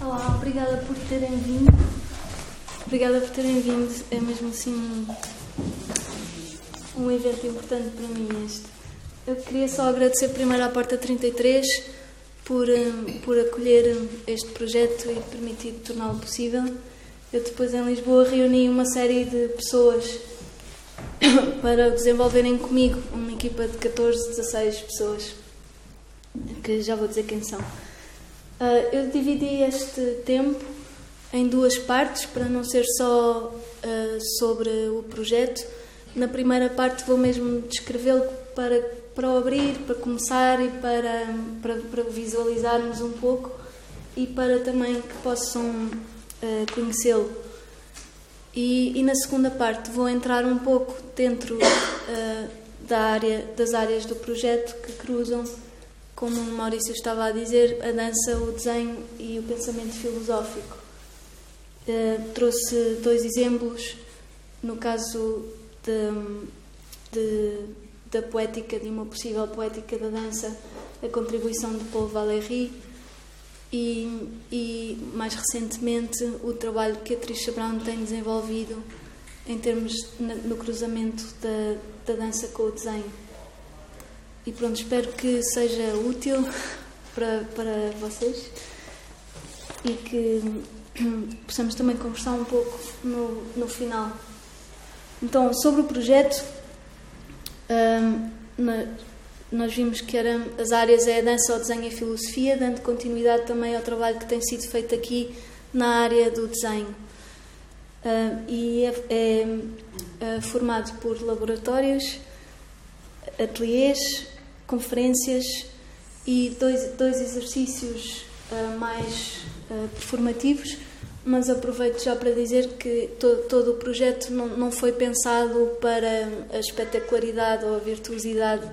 Olá, obrigada por terem vindo. Obrigada por terem vindo. É mesmo assim um, evento importante para mim este. Eu queria só agradecer primeiro à Porta 33 por, um, por acolher este projeto e permitir torná-lo possível. Eu depois em Lisboa reuni uma série de pessoas para desenvolverem comigo uma equipa de 14, 16 pessoas, que já vou dizer quem são. Uh, eu dividi este tempo em duas partes para não ser só uh, sobre o projeto. Na primeira parte vou mesmo descrevê-lo para, para abrir, para começar e para, para, para visualizarmos um pouco e para também que possam uh, conhecê-lo. E, e, na segunda parte vou entrar um pouco dentro da área, das áreas do projeto que cruzam como o Maurício estava a dizer, a dança, o desenho e o pensamento filosófico. Uh, trouxe dois exemplos, no caso de, de, da poética, de uma possível poética da dança, a contribuição de Paul Valéry e, e, mais recentemente, o trabalho que a Trisha Brown tem desenvolvido em termos no cruzamento da, da dança com o desenho. E pronto, espero que seja útil para, para vocês e que possamos também conversar um pouco no, no final. Então, sobre o projeto, um, na, nós vimos que eram, as áreas é a dança, o desenho e a filosofia, dando continuidade também ao trabalho que tem sido feito aqui na área do desenho. Um, e é, é, é formado por laboratórios, ateliês, conferências e dois, dois exercícios uh, mais uh, performativos, mas aproveito já para dizer que to, todo o projeto não, não foi pensado para a espetacularidade ou a virtuosidade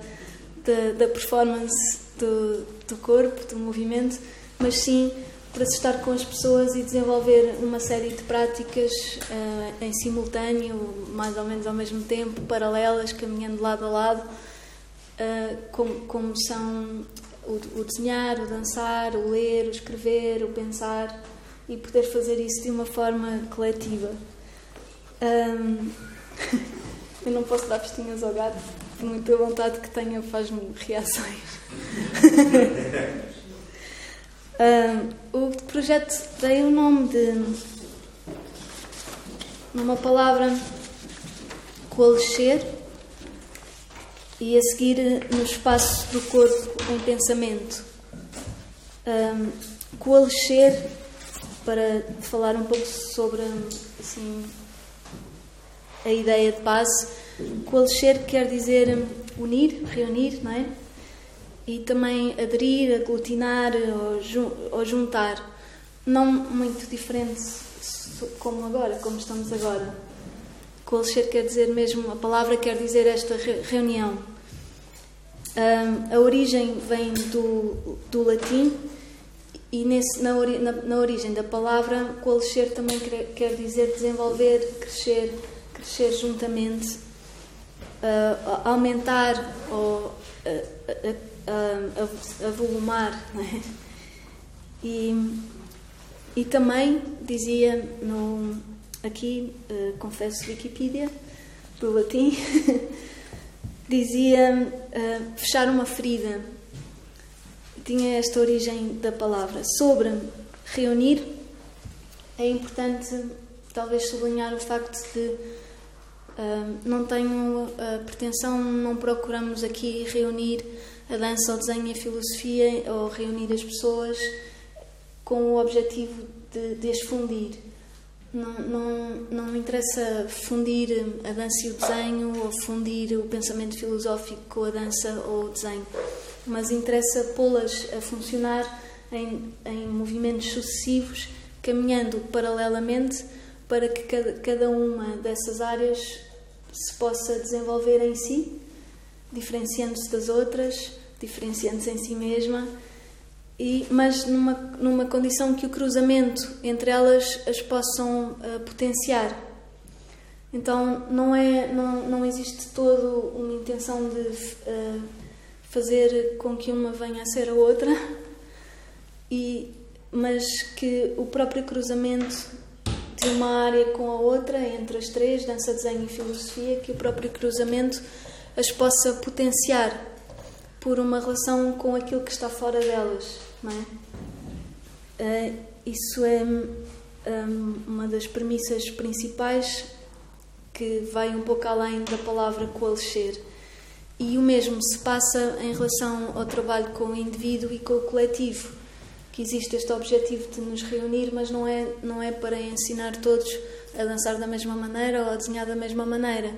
da, da performance do, do corpo, do movimento, mas sim para se estar com as pessoas e desenvolver uma série de práticas uh, em simultâneo, mais ou menos ao mesmo tempo, paralelas, caminhando lado a lado uh, como, como, são o, o, desenhar, o dançar, o ler, o escrever, o pensar e poder fazer isso de uma forma coletiva. Um, eu não posso dar festinhas ao gato, por muita vontade que tenha, faz-me reações. um, o projeto dei o nome de numa palavra coalescer e a seguir no espaço do corpo em pensamento. Um, coalescer, para falar um pouco sobre assim, a ideia de base, coalescer quer dizer unir, reunir, não é? E também aderir, aglutinar ou, jun ou juntar. Não muito diferente como agora, como estamos agora Coalescer quer dizer mesmo, a palavra quer dizer esta reunião. Um, a origem vem do, do latim e nesse, na, ori, na, na, origem da palavra, coalescer também quer, quer dizer desenvolver, crescer, crescer juntamente, uh, aumentar ou avolumar. É? E, e também dizia no aqui, uh, confesso Wikipedia, do latim, dizia uh, fechar uma ferida. Tinha esta origem da palavra. Sobre reunir, é importante talvez sublinhar o facto de uh, não tenho a pretensão, não procuramos aqui reunir a dança, o desenho e a filosofia ou reunir as pessoas com o objetivo de, de as fundir não, não, não me interessa fundir a dança e o desenho ou fundir o pensamento filosófico com a dança ou o desenho, mas interessa pô-las a funcionar em, em movimentos sucessivos, caminhando paralelamente para que cada, cada uma dessas áreas se possa desenvolver em si, diferenciando-se das outras, diferenciando-se em si mesma e, mas numa, numa condição que o cruzamento entre elas as possam uh, potenciar. Então não, é, não, não existe todo uma intenção de uh, fazer com que uma venha a ser a outra, e, mas que o próprio cruzamento de uma área com a outra, entre as três, dança, desenho e filosofia, que o próprio cruzamento as possa potenciar por uma relação com aquilo que está fora delas, não é? Uh, isso é um, uma das premissas principais que vai um pouco além da palavra coalescer. E o mesmo se passa em relação ao trabalho com o indivíduo e com o coletivo, que existe este objetivo de nos reunir, mas não é, não é para ensinar todos a dançar da mesma maneira ou a desenhar da mesma maneira.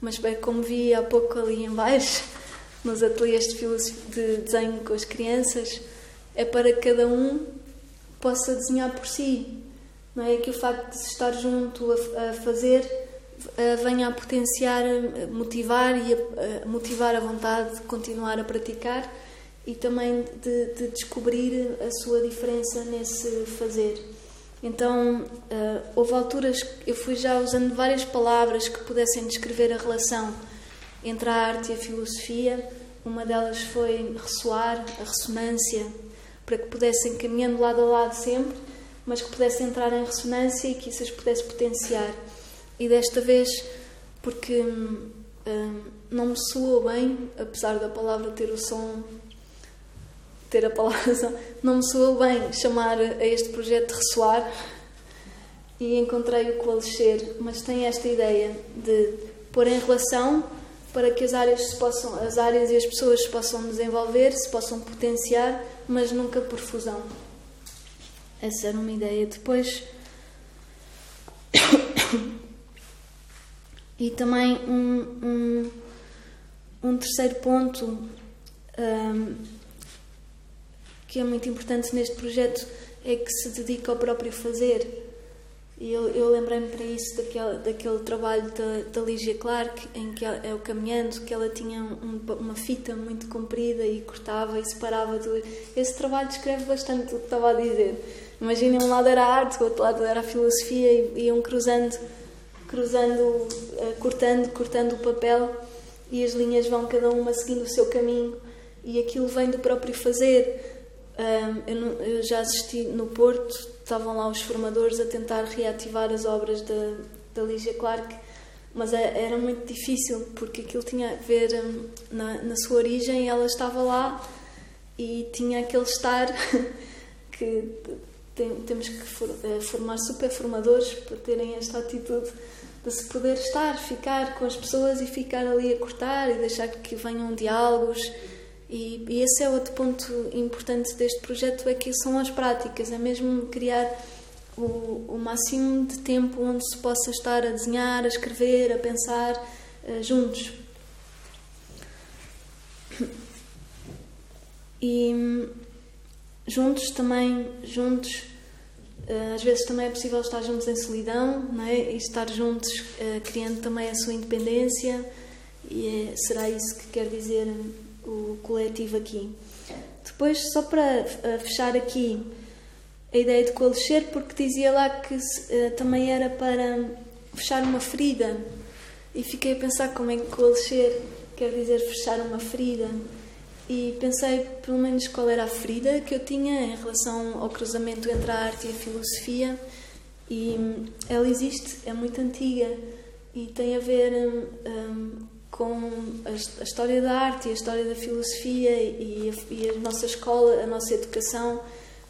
Mas bem, como vi há pouco ali em baixo, nos ateliês de, de desenho com as crianças, é para que cada um possa desenhar por si. Não é que o facto de se estar junto a, a fazer venha a potenciar, a motivar e a, a, motivar a vontade de continuar a praticar e também de, de descobrir a sua diferença nesse fazer. Então, uh, houve alturas que eu fui já usando várias palavras que pudessem descrever a relação entre a arte e a filosofia. Uma delas foi ressoar, a ressonância, para que pudessem caminhando lado a lado sempre, mas que pudessem entrar em ressonância e que isso as pudesse potenciar. E desta vez, porque hum, hum, não me soou bem, apesar da palavra ter o som, ter a palavra, não me soou bem chamar a este projeto de ressoar e encontrei-o com o Alexer, mas tem esta ideia de pôr em relação para que as áreas, se possam, as áreas e as pessoas se possam desenvolver, se possam potenciar, mas nunca por fusão. Essa era uma ideia. Depois. E também um, um, um terceiro ponto um, que é muito importante neste projeto é que se dedica ao próprio fazer. E eu, eu lembrei-me para isso daquele, daquele trabalho da, da Lígia Clark, em que é o Caminhando, que ela tinha um, uma fita muito comprida e cortava e separava. Do... Esse trabalho descreve bastante o que estava a dizer. Imaginem, um lado era a arte, o outro lado era a filosofia e iam cruzando cruzando, eh, cortando, cortando o papel e as linhas vão cada uma seguindo o seu caminho e aquilo vem do próprio fazer. Eu já assisti no Porto, estavam lá os formadores a tentar reativar as obras da, da Lígia Clark, mas é, era muito difícil porque aquilo tinha a ver na, na sua origem, ela estava lá e tinha aquele estar que tem, temos que eh, formar super formadores para terem esta atitude de se poder estar, ficar com as pessoas e ficar ali a cortar e deixar que venham diálogos. E, e esse é outro ponto importante deste projeto, é que são as práticas, é mesmo criar o, o máximo de tempo onde se possa estar a desenhar, a escrever, a pensar uh, juntos. E juntos também, juntos eh, às vezes também é possível estar juntos em solidão não é? e estar juntos uh, criando também a sua independência e é, será isso que quer dizer o coletivo aqui. Depois, só para uh, fechar aqui a ideia de coalescer, porque dizia lá que também era para fechar uma ferida. E fiquei a pensar como é que coalescer quer dizer fechar uma ferida. E pensei pelo menos qual era a ferida que eu tinha em relação ao cruzamento entre a arte e a filosofia. E hum, ela existe, é muito antiga e tem a ver um, um, com a, história da arte e a história da filosofia e a, e a nossa escola, a nossa educação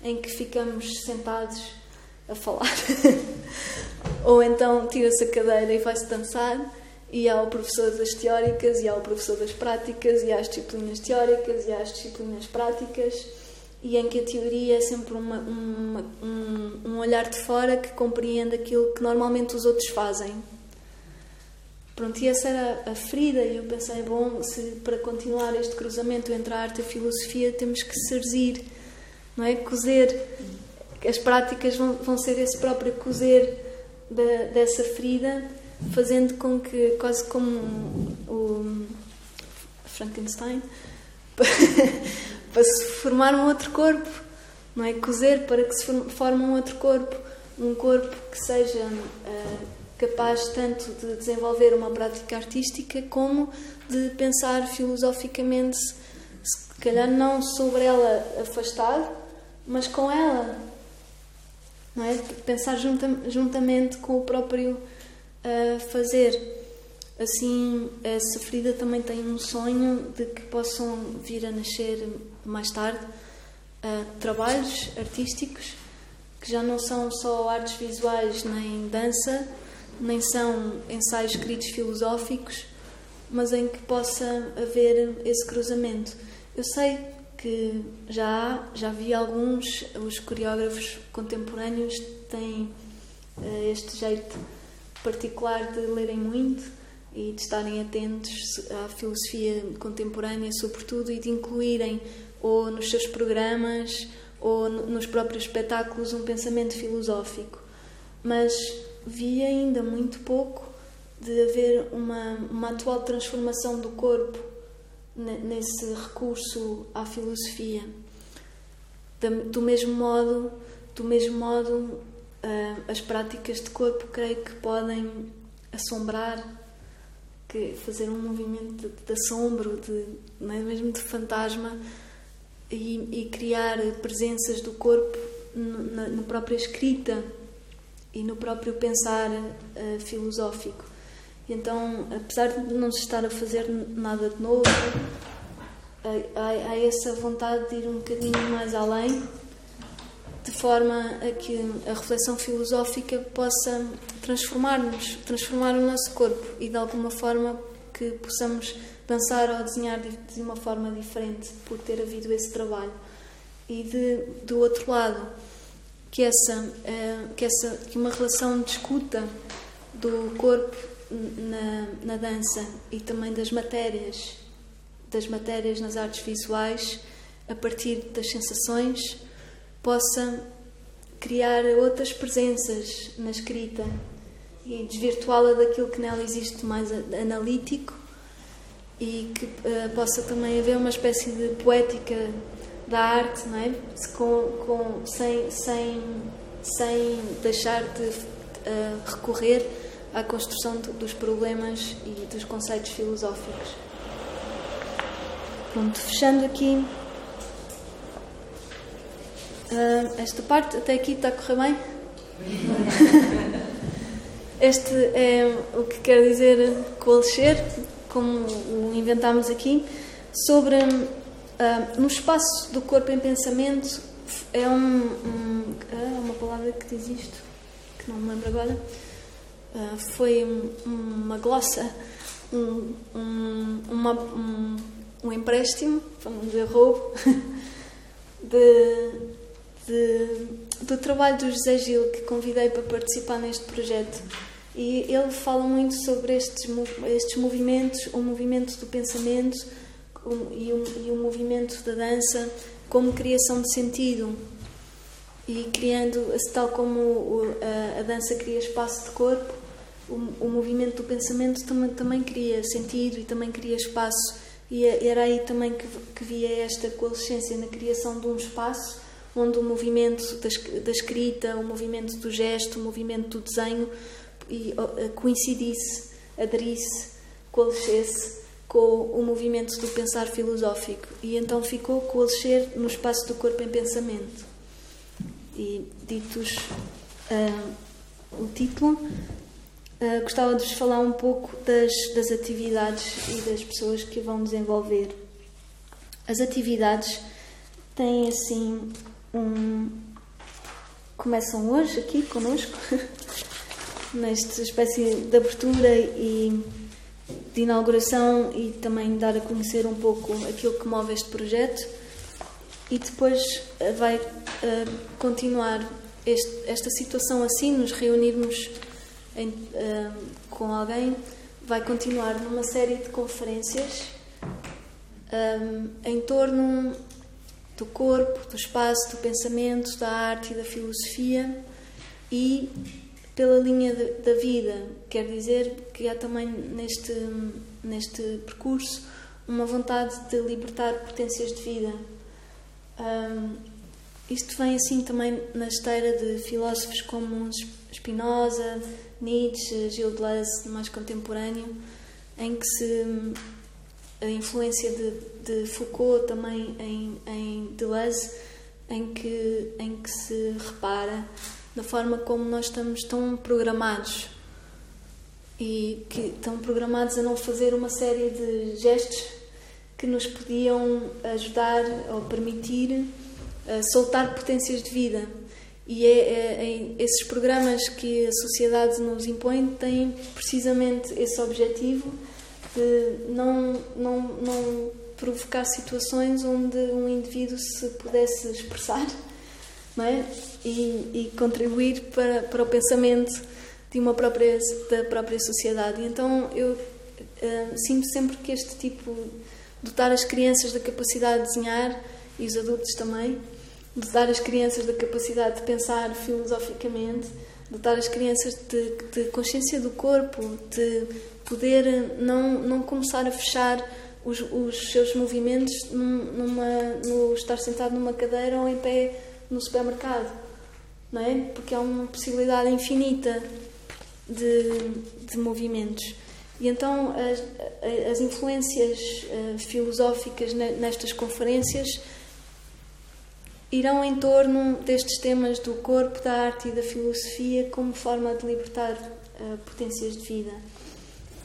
em que ficamos sentados a falar ou então tira-se a cadeira e vai-se dançar e há o professor das teóricas, e há o professor das práticas, e há as disciplinas teóricas, e há as disciplinas práticas, e em que a teoria é sempre uma, uma, um, um olhar de fora que compreende aquilo que normalmente os outros fazem. Pronto, e essa era a ferida, e eu pensei, bom, se para continuar este cruzamento entre a arte e a filosofia temos que serzir, não é? Cozer. As práticas vão, vão ser esse próprio cozer dessa ferida fazendo com que, quase como o Frankenstein, para se formar um outro corpo, não é? Cozer para que se forme um outro corpo, um corpo que seja uh, capaz tanto de desenvolver uma prática artística como de pensar filosoficamente, se calhar não sobre ela afastado, mas com ela, não é? Pensar junta, juntamente com o próprio uh, fazer. Assim, a sofrida também tem um sonho de que possam vir a nascer mais tarde uh, trabalhos artísticos que já não são só artes visuais nem dança, nem são ensaios escritos filosóficos, mas em que possa haver esse cruzamento. Eu sei que já há, já vi alguns, os coreógrafos contemporâneos têm uh, este jeito particular de lerem muito e de estarem atentos à filosofia contemporânea, sobretudo, e de incluírem ou nos seus programas ou nos próprios espetáculos um pensamento filosófico. Mas vi ainda muito pouco de haver uma, uma atual transformação do corpo nesse recurso à filosofia. Do mesmo modo, do mesmo modo, ah, as práticas de corpo creio que podem assombrar, que fazer um movimento de, de assombro, de, é mesmo de fantasma, e, e criar presenças do corpo na, na, própria escrita e no próprio pensar uh, filosófico. Então, apesar de não se estar a fazer nada de novo, há, há essa vontade de ir um bocadinho mais além, de forma a que a reflexão filosófica possa transformar-nos, transformar o nosso corpo e de alguma forma que possamos dançar ou desenhar de, uma forma diferente por ter havido esse trabalho. E de, do outro lado, que essa, eh, que essa que uma relação de escuta do corpo na, na dança e também das matérias, das matérias nas artes visuais, a partir das sensações, possa criar outras presenças na escrita e desvirtuá-la daquilo que nela existe mais analítico e que uh, possa também haver uma espécie de poética da arte, não é? Com, com, sem, sem, sem deixar de uh, recorrer à construção dos problemas e dos conceitos filosóficos. Pronto, fechando aqui. Uh, esta parte até aqui está a correr bem? este é o que quer dizer coalescer como o inventámos aqui, sobre no espaço do corpo em pensamento é um, um é uma palavra que diz isto que não me lembro agora. Uh, foi um, uma glossa um, uma, um, um empréstimo não dizer roubo de, de, do trabalho do José Gil que convidei para participar neste projeto. E ele fala muito sobre estes, estes movimentos, o movimento do pensamento e o, e o movimento da dança como criação de sentido. E criando, tal como a, a dança cria espaço de corpo, o, o, movimento do pensamento também, também cria sentido e também cria espaço. E é, era aí também que, que via esta coalescência na criação de um espaço onde o movimento da, da escrita, o movimento do gesto, o movimento do desenho e coincidisse, aderisse, coalescesse com o movimento do pensar filosófico. E então ficou coalescer no espaço do corpo em pensamento. E ditos uh, o título, uh, gostava de vos falar um pouco das, das atividades e das pessoas que vão desenvolver. As atividades têm assim um. começam hoje aqui conosco. nesta espécie de abertura e de inauguração e também dar a conhecer um pouco aquilo que move este projeto e depois eh, vai uh, continuar este, esta situação assim, nos reunirmos em, uh, com alguém, vai continuar numa série de conferências um, em torno do corpo, do espaço, do pensamento, da arte e da filosofia e pela linha de, da vida. Quer dizer que há também neste, neste percurso uma vontade de libertar potências de vida. Um, isto vem assim também na esteira de filósofos como Spinoza, Nietzsche, Gilles Deleuze, mais contemporâneo, em que se a influência de, de Foucault também em, em Deleuze, em que, em que se repara da forma como nós estamos tão programados e que estão programados a não fazer uma série de gestos que nos podiam ajudar ou permitir uh, soltar potências de vida. E é, é, é, esses programas que a sociedade nos impõe têm precisamente esse objetivo de não, não, não provocar situações onde um indivíduo se pudesse expressar é? e, e contribuir para, para o pensamento de uma própria, da própria sociedade. Então eu uh, sinto sempre que este tipo, dotar as crianças da capacidade de desenhar e os adultos também, dotar as crianças da capacidade de pensar filosoficamente, dotar as crianças de, de consciência do corpo, de poder não, não começar a fechar os, os seus movimentos numa, no estar sentado numa cadeira ou em pé no supermercado, não é? Porque há uma possibilidade infinita de, de movimentos. E então as, as influências uh, filosóficas nestas conferências irão em torno destes temas do corpo, da arte e da filosofia como forma de libertar uh, potências de vida.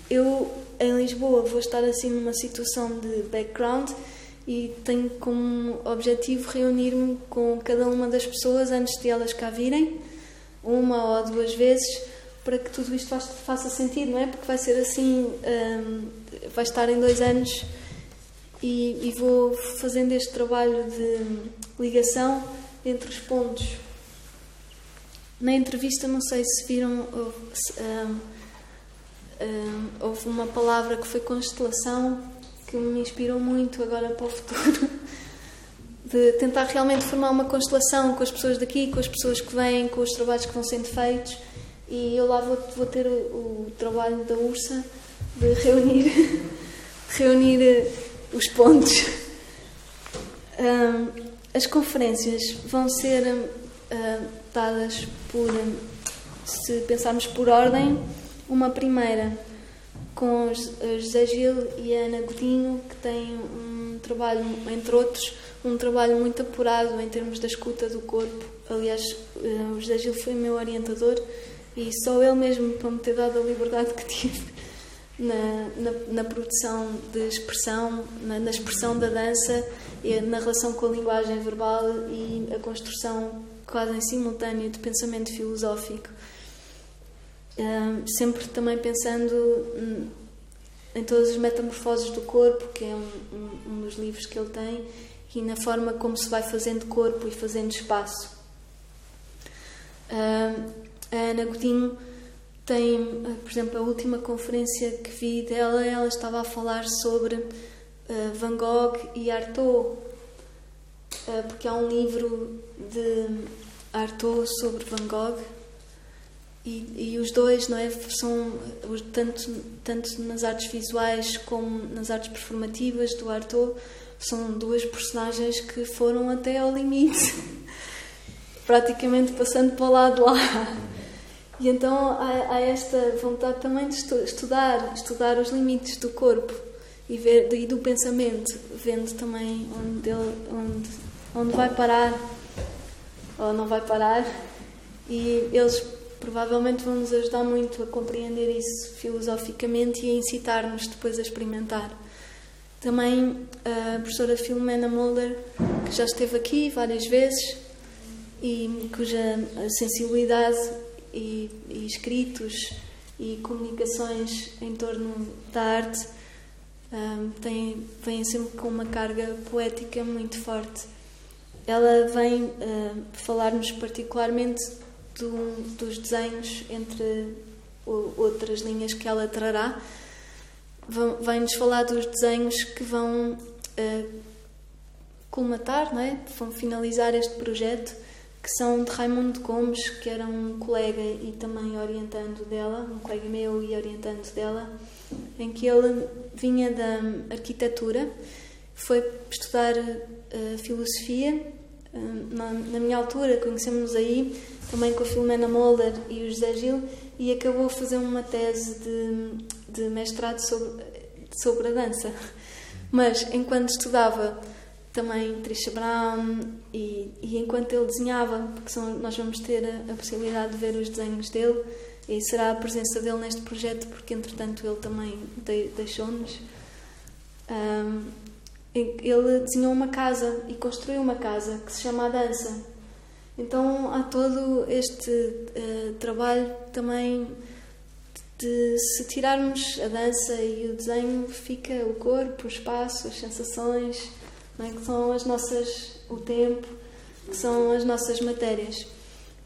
Eu, em Lisboa, vou estar assim numa situação de background e tenho como objetivo reunir-me com cada uma das pessoas antes de elas cá virem, uma ou duas vezes, para que tudo isto faça sentido, não é? Porque vai ser assim, um, vai estar em dois anos e, e, vou fazendo este trabalho de ligação entre os pontos. Na entrevista, não sei se viram, se, um, um, houve uma palavra que foi constelação que me inspirou muito agora para o futuro. De tentar realmente formar uma constelação com as pessoas daqui, com as pessoas que vêm, com os trabalhos que vão sendo feitos e eu lá vou, vou ter o, o, trabalho da URSA de reunir, reunir eh, os pontos. As conferências vão ser dadas por, se pensarmos por ordem, uma primeira com José Gil e Ana Godinho, que têm um trabalho, entre outros, um trabalho muito apurado em termos da escuta do corpo. Aliás, eh, o José Gil foi meu orientador e só ele mesmo para me ter dado a liberdade que tive na, na, na produção de expressão, na, na, expressão da dança, na relação com a linguagem verbal e a construção quase em simultâneo de pensamento filosófico. sempre também pensando em todas as metamorfoses do corpo, que é um, um, um dos livros que ele tem, e na forma como se vai fazendo corpo e fazendo espaço. Uh, a Ana Godinho tem, eh, por exemplo, a última conferência que vi dela, ela estava a falar sobre uh, Van Gogh e Artaud, uh, porque há um livro de Artaud sobre Van Gogh e, e os dois, não é, são tanto tanto nas artes visuais como nas artes performativas do Artaud são duas personagens que foram até ao limite, praticamente passando para o lado lá. E então há, há, esta vontade também de estudar, estudar os limites do corpo e, ver, e do pensamento, vendo também onde, ele, onde, onde vai parar ou não vai parar. E eles provavelmente vão nos ajudar muito a compreender isso filosoficamente e a incitar-nos depois a experimentar. Também a professora Filomena Mulder, que já esteve aqui várias vezes e cuja sensibilidade e, e escritos e comunicações em torno da arte um, têm, vêm sempre com uma carga poética muito forte. Ela vem uh, falar-nos particularmente do, dos desenhos, entre outras linhas que ela trará. Vem-nos falar dos desenhos que vão uh, colmatar, não é? vão finalizar este projeto que são de Raimundo Gomes, que era um colega e também orientando dela, um colega meu e orientando dela, em que ele vinha da arquitetura, foi estudar uh, filosofia. Uh, na, na, minha altura, conhecemos-nos aí, também com a Filomena Molder e o José Gil, e acabou a fazer uma tese de, de mestrado sobre, sobre a dança. Mas, enquanto estudava também Trisha Brown, e, e enquanto ele desenhava, porque são, nós vamos ter a, a, possibilidade de ver os desenhos dele, e será a presença dele neste projeto, porque entretanto ele também de, deixou-nos. Um, ele desenhou uma casa e construiu uma casa que se chama A Dança. Então há todo este uh, trabalho também de se tirarmos a dança e o desenho, fica o corpo, o espaço, as sensações, é? que são as nossas, o tempo, que são as nossas matérias.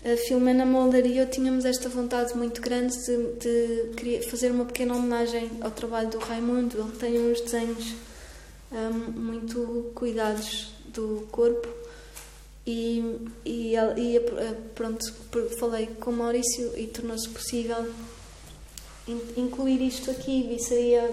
A Filomena Molder e eu tínhamos esta vontade muito grande de, de fazer uma pequena homenagem ao trabalho do Raimundo. Ele tem uns desenhos um, muito cuidados do corpo e, e, e pronto, falei com o Maurício e tornou-se possível incluir isto aqui e seria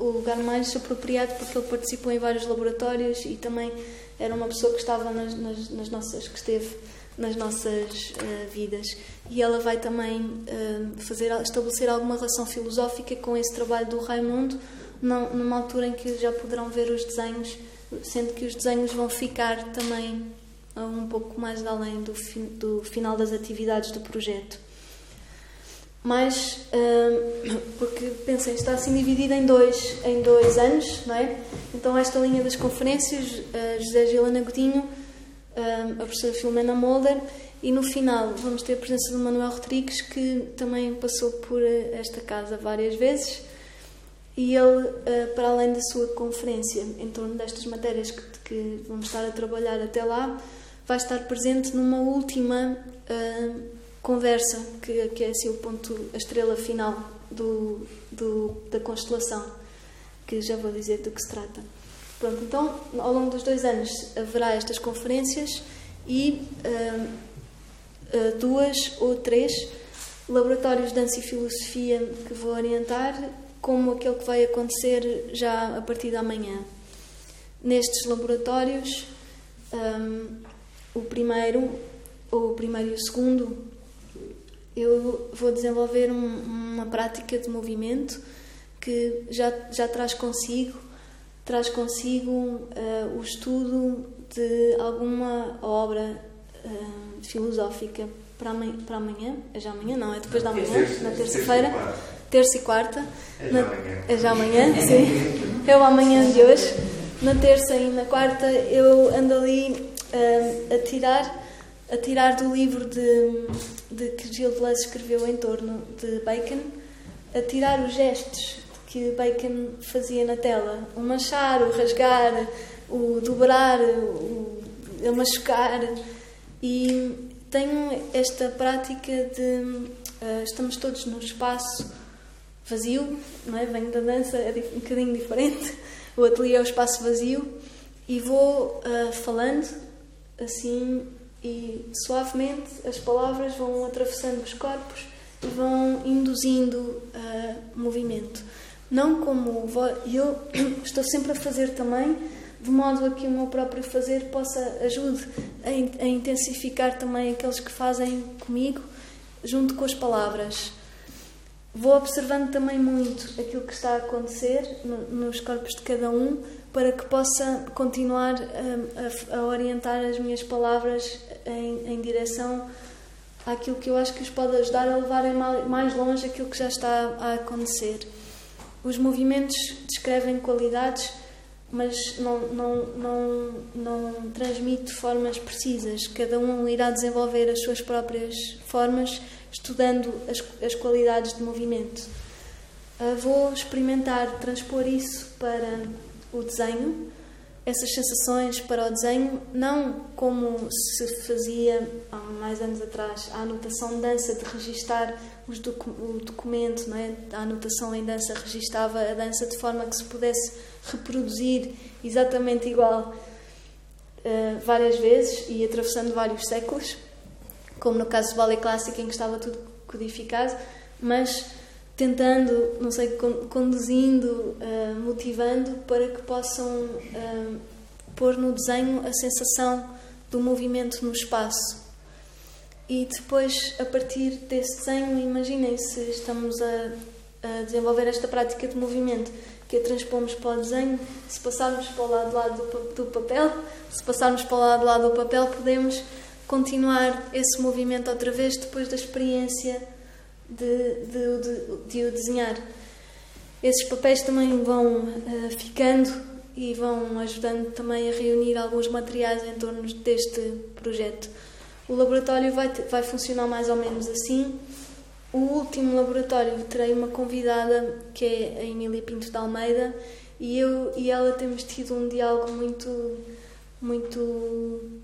o lugar mais apropriado porque ele participou em vários laboratórios e também era uma pessoa que estava nas, nas, nas nossas que esteve nas nossas uh, vidas. E ela vai também uh, fazer estabelecer alguma relação filosófica com esse trabalho do Raimundo não, numa altura em que já poderão ver os desenhos sendo que os desenhos vão ficar também um pouco mais além do, fi, do final das atividades do projeto mas uh, porque pensem está assim dividida em dois em dois anos não é? Então esta linha das conferências uh, José Gilana Godinho uh, a professora Filomena Molder e no final vamos ter a presença do Manuel Rodrigues que também passou por esta casa várias vezes e ele para além da sua conferência em torno destas matérias que, que vamos estar a trabalhar até lá vai estar presente numa última conversa, que, que é assim o ponto, a estrela final do, do, da constelação, que já vou dizer do que se trata. Pronto, então, ao longo dos dois anos haverá estas conferências e uh, uh, duas ou três laboratórios de dança e filosofia que vou orientar, como aquele que vai acontecer já a partir da manhã. Nestes laboratórios, um, o primeiro, o primeiro e o segundo, eu vou desenvolver um, uma prática de movimento que já, já traz consigo traz consigo uh, o estudo de alguma obra uh, filosófica para amanhã, para amanhã, é já amanhã, não, é depois da manhã, terça, na terça-feira, terça e quarta, é já amanhã, é já amanhã sim, é o amanhã de hoje. Na terça e na quarta eu ando ali uh, a tirar a tirar do livro de, de que Gil Deleuze escreveu em torno de Bacon, a tirar os gestos que Bacon fazia na tela, o manchar, o rasgar, o dobrar, o, o machucar. E tenho esta prática de uh, estamos todos num espaço vazio, não é? Venho da dança, é um bocadinho diferente. O ateliê é o espaço vazio e vou uh, falando assim e suavemente as palavras vão atravessando os corpos e vão induzindo uh, movimento. Não como eu estou sempre a fazer também, de modo a que o meu próprio fazer possa ajude a, a intensificar também aqueles que fazem comigo, junto com as palavras. Vou observando também muito aquilo que está a acontecer no, nos corpos de cada um para que possa continuar a, a, a orientar as minhas palavras em, em, direção àquilo que eu acho que os pode ajudar a levarem mais longe aquilo que já está a acontecer. Os movimentos descrevem qualidades, mas não, não, não, não transmite formas precisas. Cada um irá desenvolver as suas próprias formas, estudando as, as qualidades de movimento. Uh, vou experimentar transpor isso para o desenho, essas sensações para o desenho, não como se fazia há mais anos atrás, a anotação de dança, de registar os docu o documento, não é? a anotação em dança registava a dança de forma que se pudesse reproduzir exatamente igual uh, várias vezes e atravessando vários séculos, como no caso do ballet clássico em que estava tudo codificado, mas tentando, não sei, conduzindo, uh, motivando para que possam uh, pôr no desenho a sensação do movimento no espaço. E depois, a partir desse desenho, imaginem se estamos a, a desenvolver esta prática de movimento que a transpomos para o desenho. Se passarmos para o lado do, do papel, se passarmos para o lado, lado do papel, podemos continuar esse movimento outra vez depois da experiência de, de, de, de o desenhar. Esses papéis também vão uh, ficando e vão ajudando também a reunir alguns materiais em torno deste projeto. O laboratório vai, vai funcionar mais ou menos assim. O último laboratório terei uma convidada que é a Emília Pinto de Almeida e eu e ela temos tido um diálogo muito muito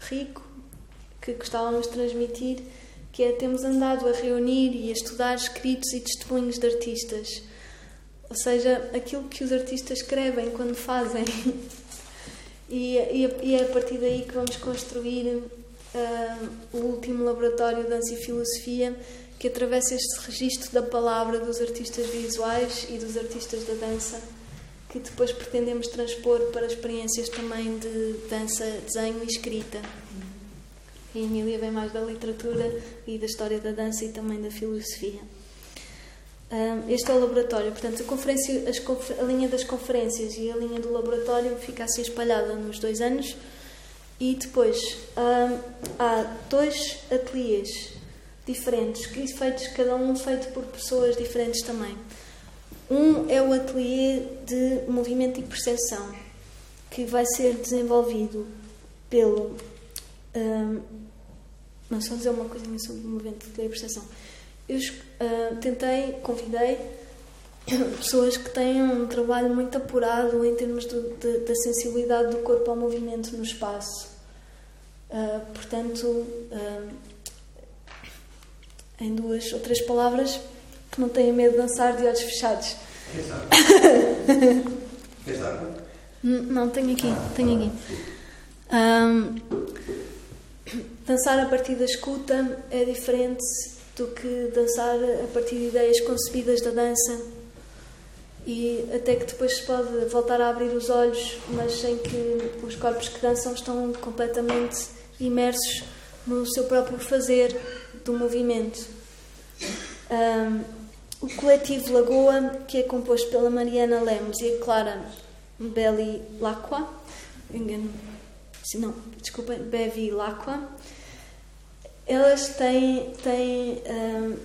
rico que gostávamos de transmitir, que é temos andado a reunir e a estudar escritos e testemunhos de artistas. Ou seja, aquilo que os artistas escrevem quando fazem. e, e, e é a partir daí que vamos construir uh, o último laboratório de dança e filosofia que atravessa este registro da palavra dos artistas visuais e dos artistas da dança, que depois pretendemos transpor para experiências também de dança, desenho e escrita. A Emília vem mais da literatura e da história da dança e também da filosofia. Este é o laboratório, portanto, a, a linha das conferências e a linha do laboratório fica assim espalhada nos dois anos. E depois há dois ateliês diferentes, feitos, cada um feito por pessoas diferentes também. Um é o ateliê de movimento e percepção, que vai ser desenvolvido pelo. Um, não, só dizer uma coisinha sobre o movimento e percepção. Eu uh, tentei, convidei pessoas que têm um trabalho muito apurado em termos do, de, da sensibilidade do corpo ao movimento no espaço. Uh, portanto, uh, em duas ou três palavras, que não têm medo de dançar de olhos fechados. Quem sabe? Não, tenho aqui, tenho aqui. Um, dançar a partir da escuta é diferente do que dançar a partir de ideias concebidas da dança. E até que depois se pode voltar a abrir os olhos, mas sem que os corpos que dançam estão completamente imersos no seu próprio fazer do movimento. Um, o coletivo Lagoa, que é composto pela Mariana Lemos e a Clara Belli Lacqua, engano, não, desculpem, Bevi Lacqua, elas têm, têm, um,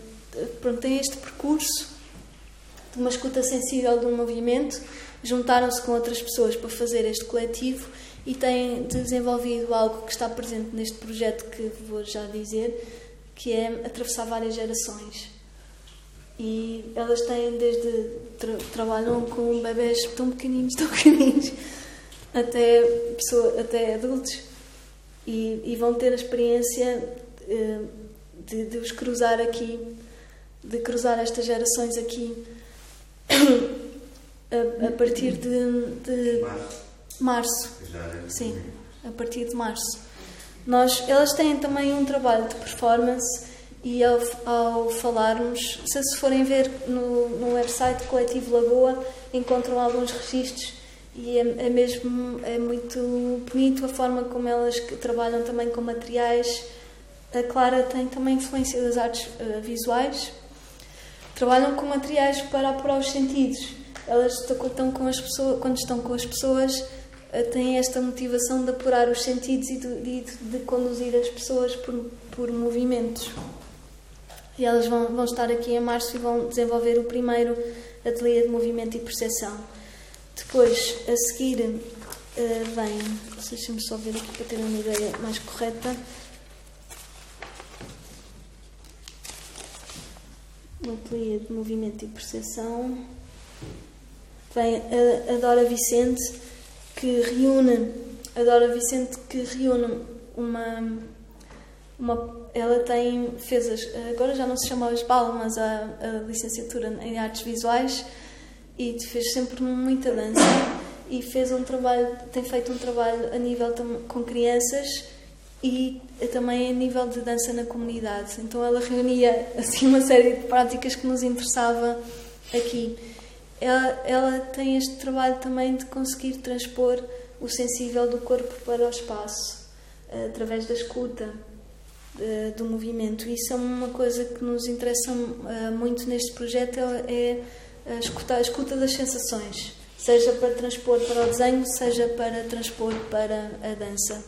pronto, têm este percurso de uma escuta sensível de um movimento, juntaram-se com outras pessoas para fazer este coletivo e têm desenvolvido algo que está presente neste projeto que vou já dizer, que é atravessar várias gerações. E elas têm desde tra trabalham com bebés tão pequeninos, tão pequeninos, até, pessoa, até adultos. E, e vão ter a experiência eh, de, de os cruzar aqui, de cruzar estas gerações aqui, a, a partir de, de março. Sim, a partir de março. Nós, elas têm também um trabalho de performance e ao, ao falarmos, se, se forem ver no, no website Coletivo Lagoa, encontram alguns registros e é, é, mesmo é muito bonito a forma como elas trabalham também com materiais. A Clara tem também influência das artes uh, visuais. Trabalham com materiais para apurar os sentidos. Elas estão com as pessoas, quando estão com as pessoas, têm esta motivação de apurar os sentidos e de, de, de conduzir as pessoas por, por movimentos. E elas vão, vão estar aqui em março e vão desenvolver o primeiro ateliê de movimento e percepção. Depois, a seguir, uh, vem. Deixem-me só ver aqui para ter uma ideia mais correta. O ateliê de movimento e percepção. Vem a, a Dora Vicente que reúne, a Dora Vicente, que reúne uma, uma ela tem, fez, as, agora já não se chama Esbal, mas a, a licenciatura em artes visuais e fez sempre muita dança e fez um trabalho, tem feito um trabalho a nível com crianças e também a nível de dança na comunidade. Então ela reunia assim uma série de práticas que nos interessava aqui ela, ela tem este trabalho também de conseguir transpor o sensível do corpo para o espaço, eh, através da escuta, eh, do movimento. Isso é uma coisa que nos interessa eh, muito neste projeto, é a escuta, a escuta das sensações, seja para transpor para o desenho, seja para transpor para a dança.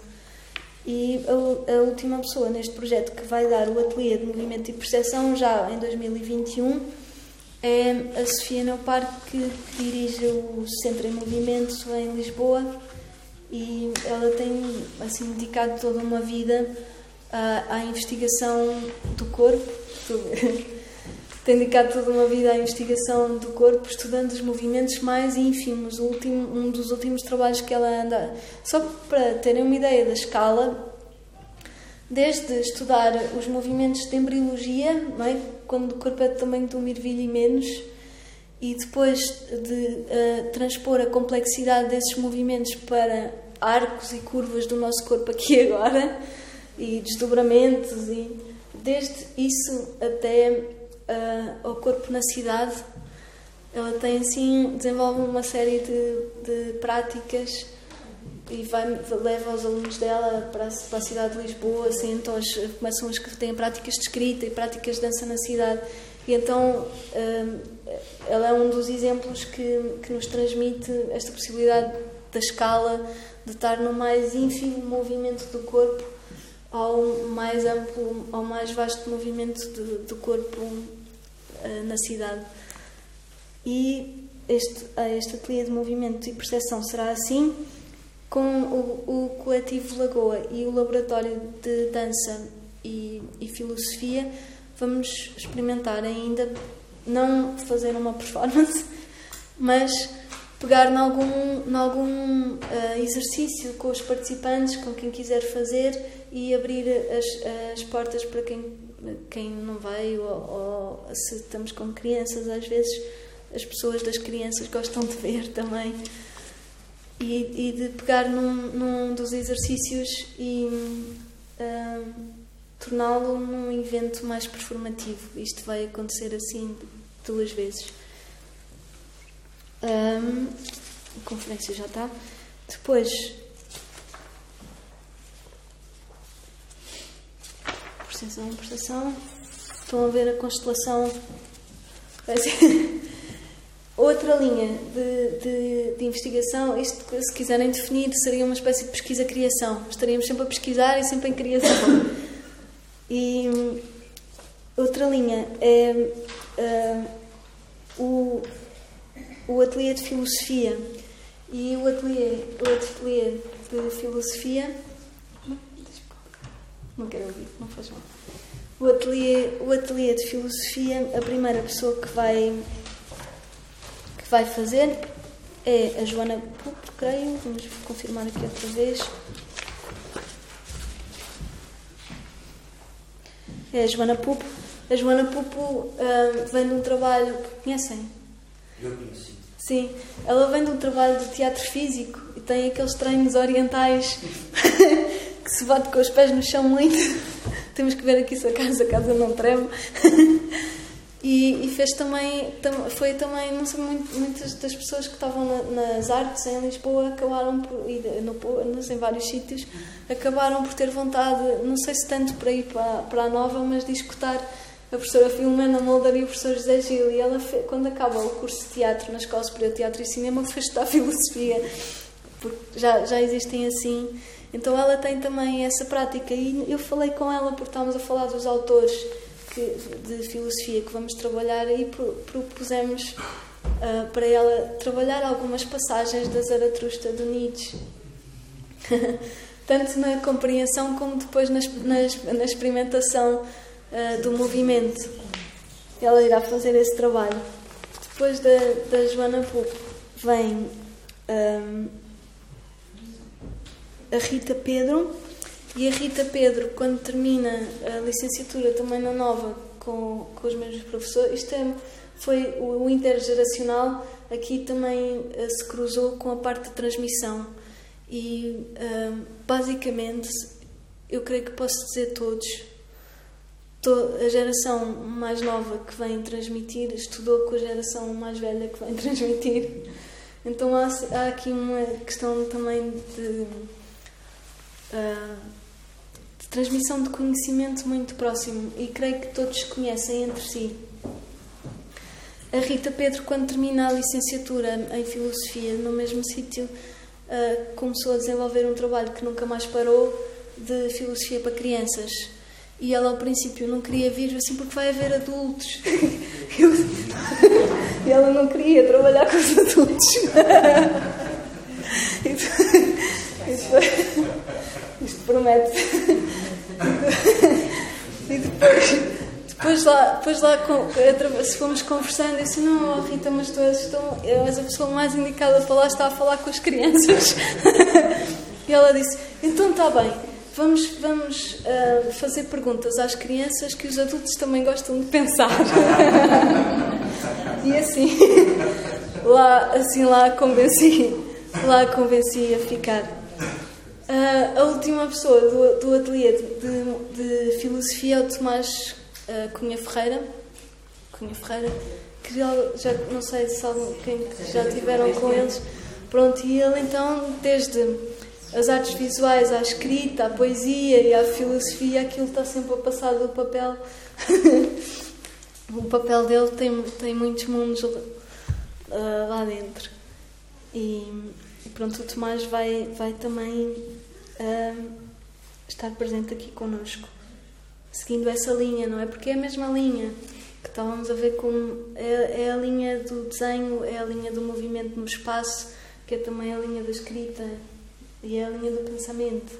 E a, a última pessoa neste projeto que vai dar o ateliê de movimento e percepção já em 2021 é a Sofia Neopar, que, que dirige o Centro em Movimento em Lisboa e ela tem assim dedicado toda uma vida à, à investigação do corpo. tem dedicado toda uma vida à investigação do corpo, estudando os movimentos mais ínfimos. Último, um dos últimos trabalhos que ela anda. Só para terem uma ideia da escala, desde estudar os movimentos de embriologia, é? quando o corpo é do tamanho de um mirvilho e menos, e depois de uh, transpor a complexidade desses movimentos para arcos e curvas do nosso corpo aqui agora, e desdobramentos, e desde isso até uh, ao corpo na cidade, ela tem assim, desenvolve uma série de, de práticas e vai, leva os alunos dela para para a cidade de Lisboa, senta começam os que têm práticas de escrita e práticas de dança na cidade. E então um, ela é um dos exemplos que, que nos transmite esta possibilidade da escala, de estar no mais ínfimo movimento do corpo ao mais amplo, ao mais vasto movimento do corpo uh, na cidade. E este, este ateliê de movimento e percepção será assim com o, o coletivo Lagoa e o laboratório de dança e, e filosofia, vamos experimentar ainda não fazer uma performance, mas pegar em algum, em algum uh, exercício com os participantes, com quem quiser fazer e abrir as, as portas para quem, quem não veio ou, ou se estamos com crianças, às vezes as pessoas das crianças gostam de ver também e, e de pegar num, num, dos exercícios e uh, torná-lo num evento mais performativo. Isto vai acontecer assim duas vezes. Um, conferência já está. Depois, percepção, percepção. Estão a ver a constelação. Outra linha de, de, de, investigação, isto se quiserem definir, seria uma espécie de pesquisa-criação. Estaríamos sempre a pesquisar e sempre em criação. E outra linha é uh, o, o ateliê de filosofia. E o ateliê, o ateliê de filosofia. Não quero ouvir, não faz mal. O ateliê, o ateliê de filosofia, a primeira pessoa que vai que vai fazer é a Joana Pupo, creio. Vamos confirmar aqui outra vez. É a Joana Pupo. A Joana Pupo uh, vem de um trabalho. Conhecem? Eu conheci. Sim, ela vem de um trabalho de teatro físico e tem aqueles treinos orientais que se bate com os pés no chão muito. Temos que ver aqui se a casa, a casa não treme. E, e, fez também, tam, foi também, não sei, muitas das pessoas que estavam na, nas artes em Lisboa acabaram por, e no, no, em vários sítios, acabaram por ter vontade, não sei se tanto para ir para, para a nova, mas de escutar a professora Filomena Mulder e o professor José Gil. E ela, quando acaba o curso de teatro na Escola Superior de Teatro e Cinema, foi estudar filosofia, porque já, já existem assim. Então ela tem também essa prática. E eu falei com ela porque estávamos a falar dos autores que, de filosofia que vamos trabalhar e propusemos uh, para ela trabalhar algumas passagens da Zaratrusta do Nietzsche. Tanto na compreensão como depois na, na, na experimentação uh, do movimento. Ela irá fazer esse trabalho. Depois da, da Joana Pupo vem um, a Rita Pedro e a Rita Pedro, quando termina a licenciatura também na Nova com, com os mesmos professores, isto é, foi o, o intergeracional, aqui também uh, se cruzou com a parte de transmissão. E uh, basicamente, eu creio que posso dizer todos, to, a geração mais nova que vem transmitir estudou com a geração mais velha que vem transmitir. Então há, há aqui uma questão também de. Uh, transmissão de conhecimento muito próximo e creio que todos conhecem entre si. a Rita Pedro, quando termina a licenciatura em Filosofia no mesmo sítio, uh, começou a desenvolver um trabalho que nunca mais parou de Filosofia para crianças. E ela ao princípio não queria vir assim porque vai haver adultos. e ela não queria trabalhar com os adultos. Isto, isto promete. E depois, depois lá, depois lá se fomos conversando, eu disse: Não, Rita, mas tu és, tão, és a pessoa mais indicada para lá estar a falar com as crianças. E ela disse: Então está bem, vamos, vamos uh, fazer perguntas às crianças que os adultos também gostam de pensar. e assim, lá, assim lá convenci, lá convenci a ficar. Uh, a última pessoa do, do ateliê de, de, filosofia é o Tomás uh, Cunha Ferreira. Cunha Ferreira, que já, não sei se quem já tiveram com eles. Pronto, e ele então, desde as artes visuais à escrita, à poesia e à filosofia, aquilo está sempre a passar do papel. o papel dele tem, tem muitos mundos uh, lá dentro. E, pronto, o Tomás vai, vai também uh, estar presente aqui connosco, seguindo essa linha, não é? Porque é a mesma linha que estávamos a ver como é, é a linha do desenho, é a linha do movimento no espaço, que é também a linha da escrita e é a linha do pensamento.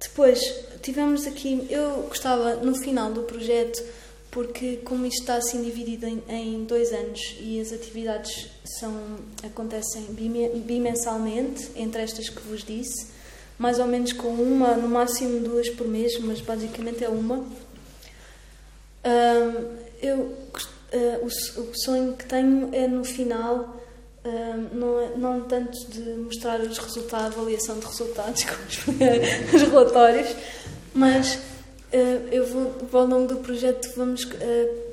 Depois tivemos aqui, eu gostava no final do projeto porque como isto está assim dividido em, em, dois anos e as atividades são, acontecem bimensalmente, entre estas que vos disse, mais ou menos com uma, no máximo duas por mês, mas basicamente é uma. eu, o, o, sonho que tenho é no final, não, é, não tanto de mostrar os resultados, a avaliação de resultados, como os relatórios, mas Uh, eu vou, ao longo do projeto, vamos uh,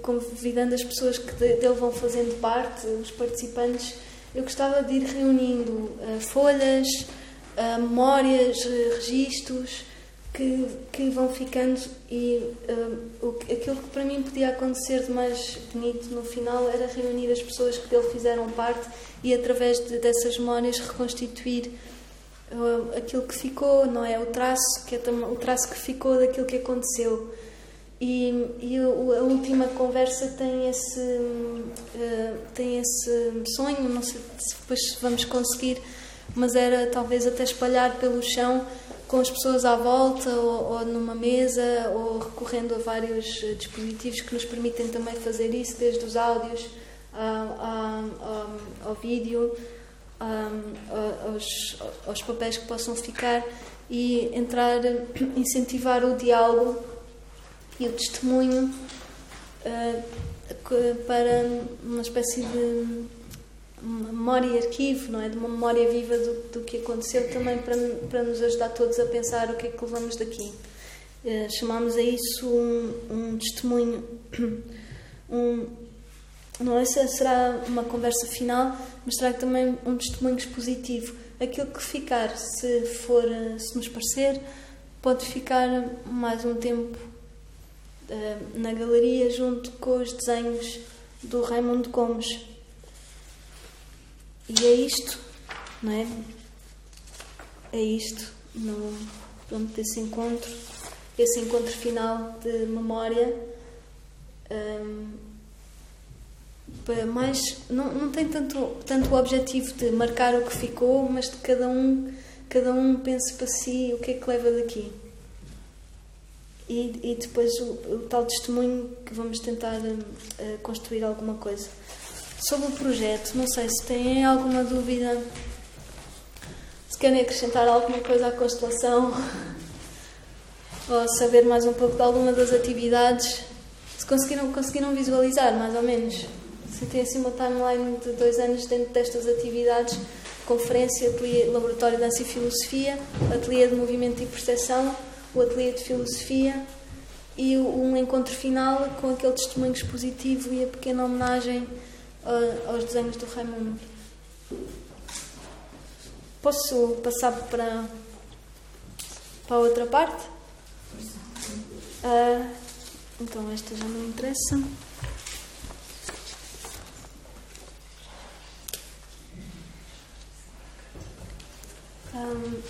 convidando as pessoas que dele vão fazendo parte, os participantes. Eu gostava de ir reunindo uh, folhas, memórias, registros que, que vão ficando e o, aquilo que para mim podia acontecer de mais bonito no final era reunir as pessoas que dele fizeram parte e através de, dessas memórias reconstituir uh, aquilo que ficou, não é? O traço, que é o traço que ficou daquilo que aconteceu. E, e a última conversa tem esse, uh, tem esse sonho, não sei se depois vamos conseguir, mas era talvez até espalhar pelo chão com as pessoas à volta ou, ou, numa mesa ou recorrendo a vários uh, dispositivos que nos permitem também fazer isso, desde os áudios ao, ao vídeo aos, aos papéis que possam ficar e entrar, incentivar o diálogo e o testemunho uh, para uma espécie de memória arquivo, não é? De uma memória viva do, do que aconteceu também para, para nos ajudar todos a pensar o que é que levamos daqui. Uh, chamamos a isso um, um testemunho, um, não é se será uma conversa final, mas será também um testemunho expositivo. Aquilo que ficar, se for, se nos parecer, pode ficar mais um tempo uh, na galeria junto com os desenhos do Raimundo Gomes. E é isto, não é? É isto, no, pronto, desse encontro, esse encontro final de memória. Um, mais não, não tem tanto tanto o objetivo de marcar o que ficou mas de cada um cada um pense para si o que é que leva daqui e, e depois o, o tal testemunho que vamos tentar uh, construir alguma coisa sobre o projeto não sei se têm alguma dúvida. Se querem acrescentar alguma coisa à constelação ou saber mais um pouco de alguma das atividades se conseguiram conseguiram visualizar mais ou menos. Se tem assim uma timeline de dois anos dentro destas atividades, conferência, ateliê, laboratório de dança e filosofia, ateliê de movimento e percepção, o ateliê de filosofia e um encontro final com aquele testemunho expositivo e a pequena homenagem aos desenhos do Raimundo. Posso passar para, para a outra parte? Uh, então, esta já não interessa. Um,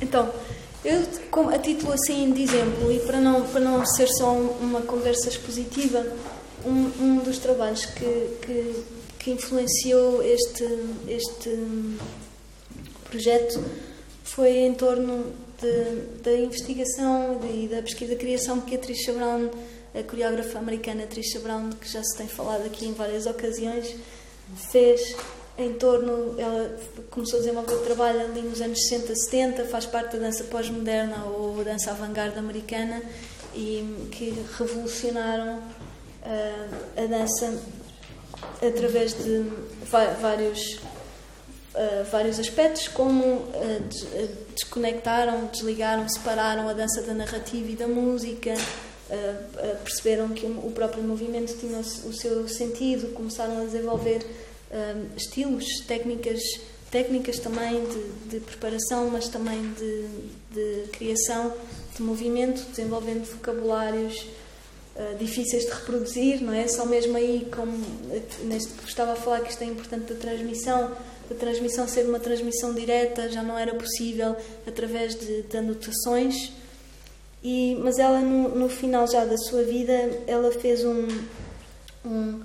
então, eu, como, a título assim de exemplo, e para não, para não ser só uma conversa expositiva, um, um dos trabalhos que, que, que influenciou este, este projeto foi em torno de, da investigação e da pesquisa criação que a Trisha Brown, a coreógrafa americana Trisha Brown, que já se tem falado aqui em várias ocasiões, fez em torno. Ela começou a desenvolver o trabalho ali nos anos 60, 70, faz parte da dança pós-moderna ou dança avant-garde americana e que revolucionaram a dança através de vários. Uh, vários aspectos, como uh, desconectaram, desligaram, separaram a dança da narrativa e da música, perceberam que o próprio movimento tinha o seu sentido, começaram a desenvolver um, estilos, técnicas, técnicas também de, de preparação, mas também de, de, criação de movimento, desenvolvendo vocabulários uh, difíceis de reproduzir, não é? Só mesmo aí, como neste estava a falar, que isto é importante da transmissão, a transmissão ser uma transmissão direta já não era possível através de, de anotações. E, mas ela, no, no final já da sua vida, ela fez um, um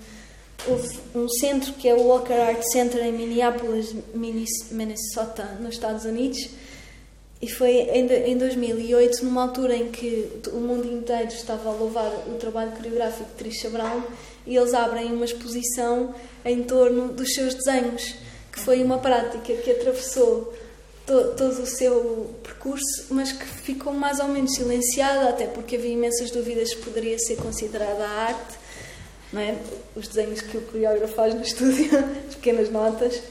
um centro que é o Walker Art Center em Minneapolis, Minnesota, nos Estados Unidos. E foi em 2008, numa altura em que o mundo inteiro estava a louvar o trabalho coreográfico de Trisha Brown, e eles abrem uma exposição em torno dos seus desenhos, que foi uma prática que atravessou to todo o seu percurso, mas que ficou mais ou menos silenciada, até porque havia imensas dúvidas se poderia ser considerada arte não é? os desenhos que o coreógrafo faz no estúdio, as pequenas notas.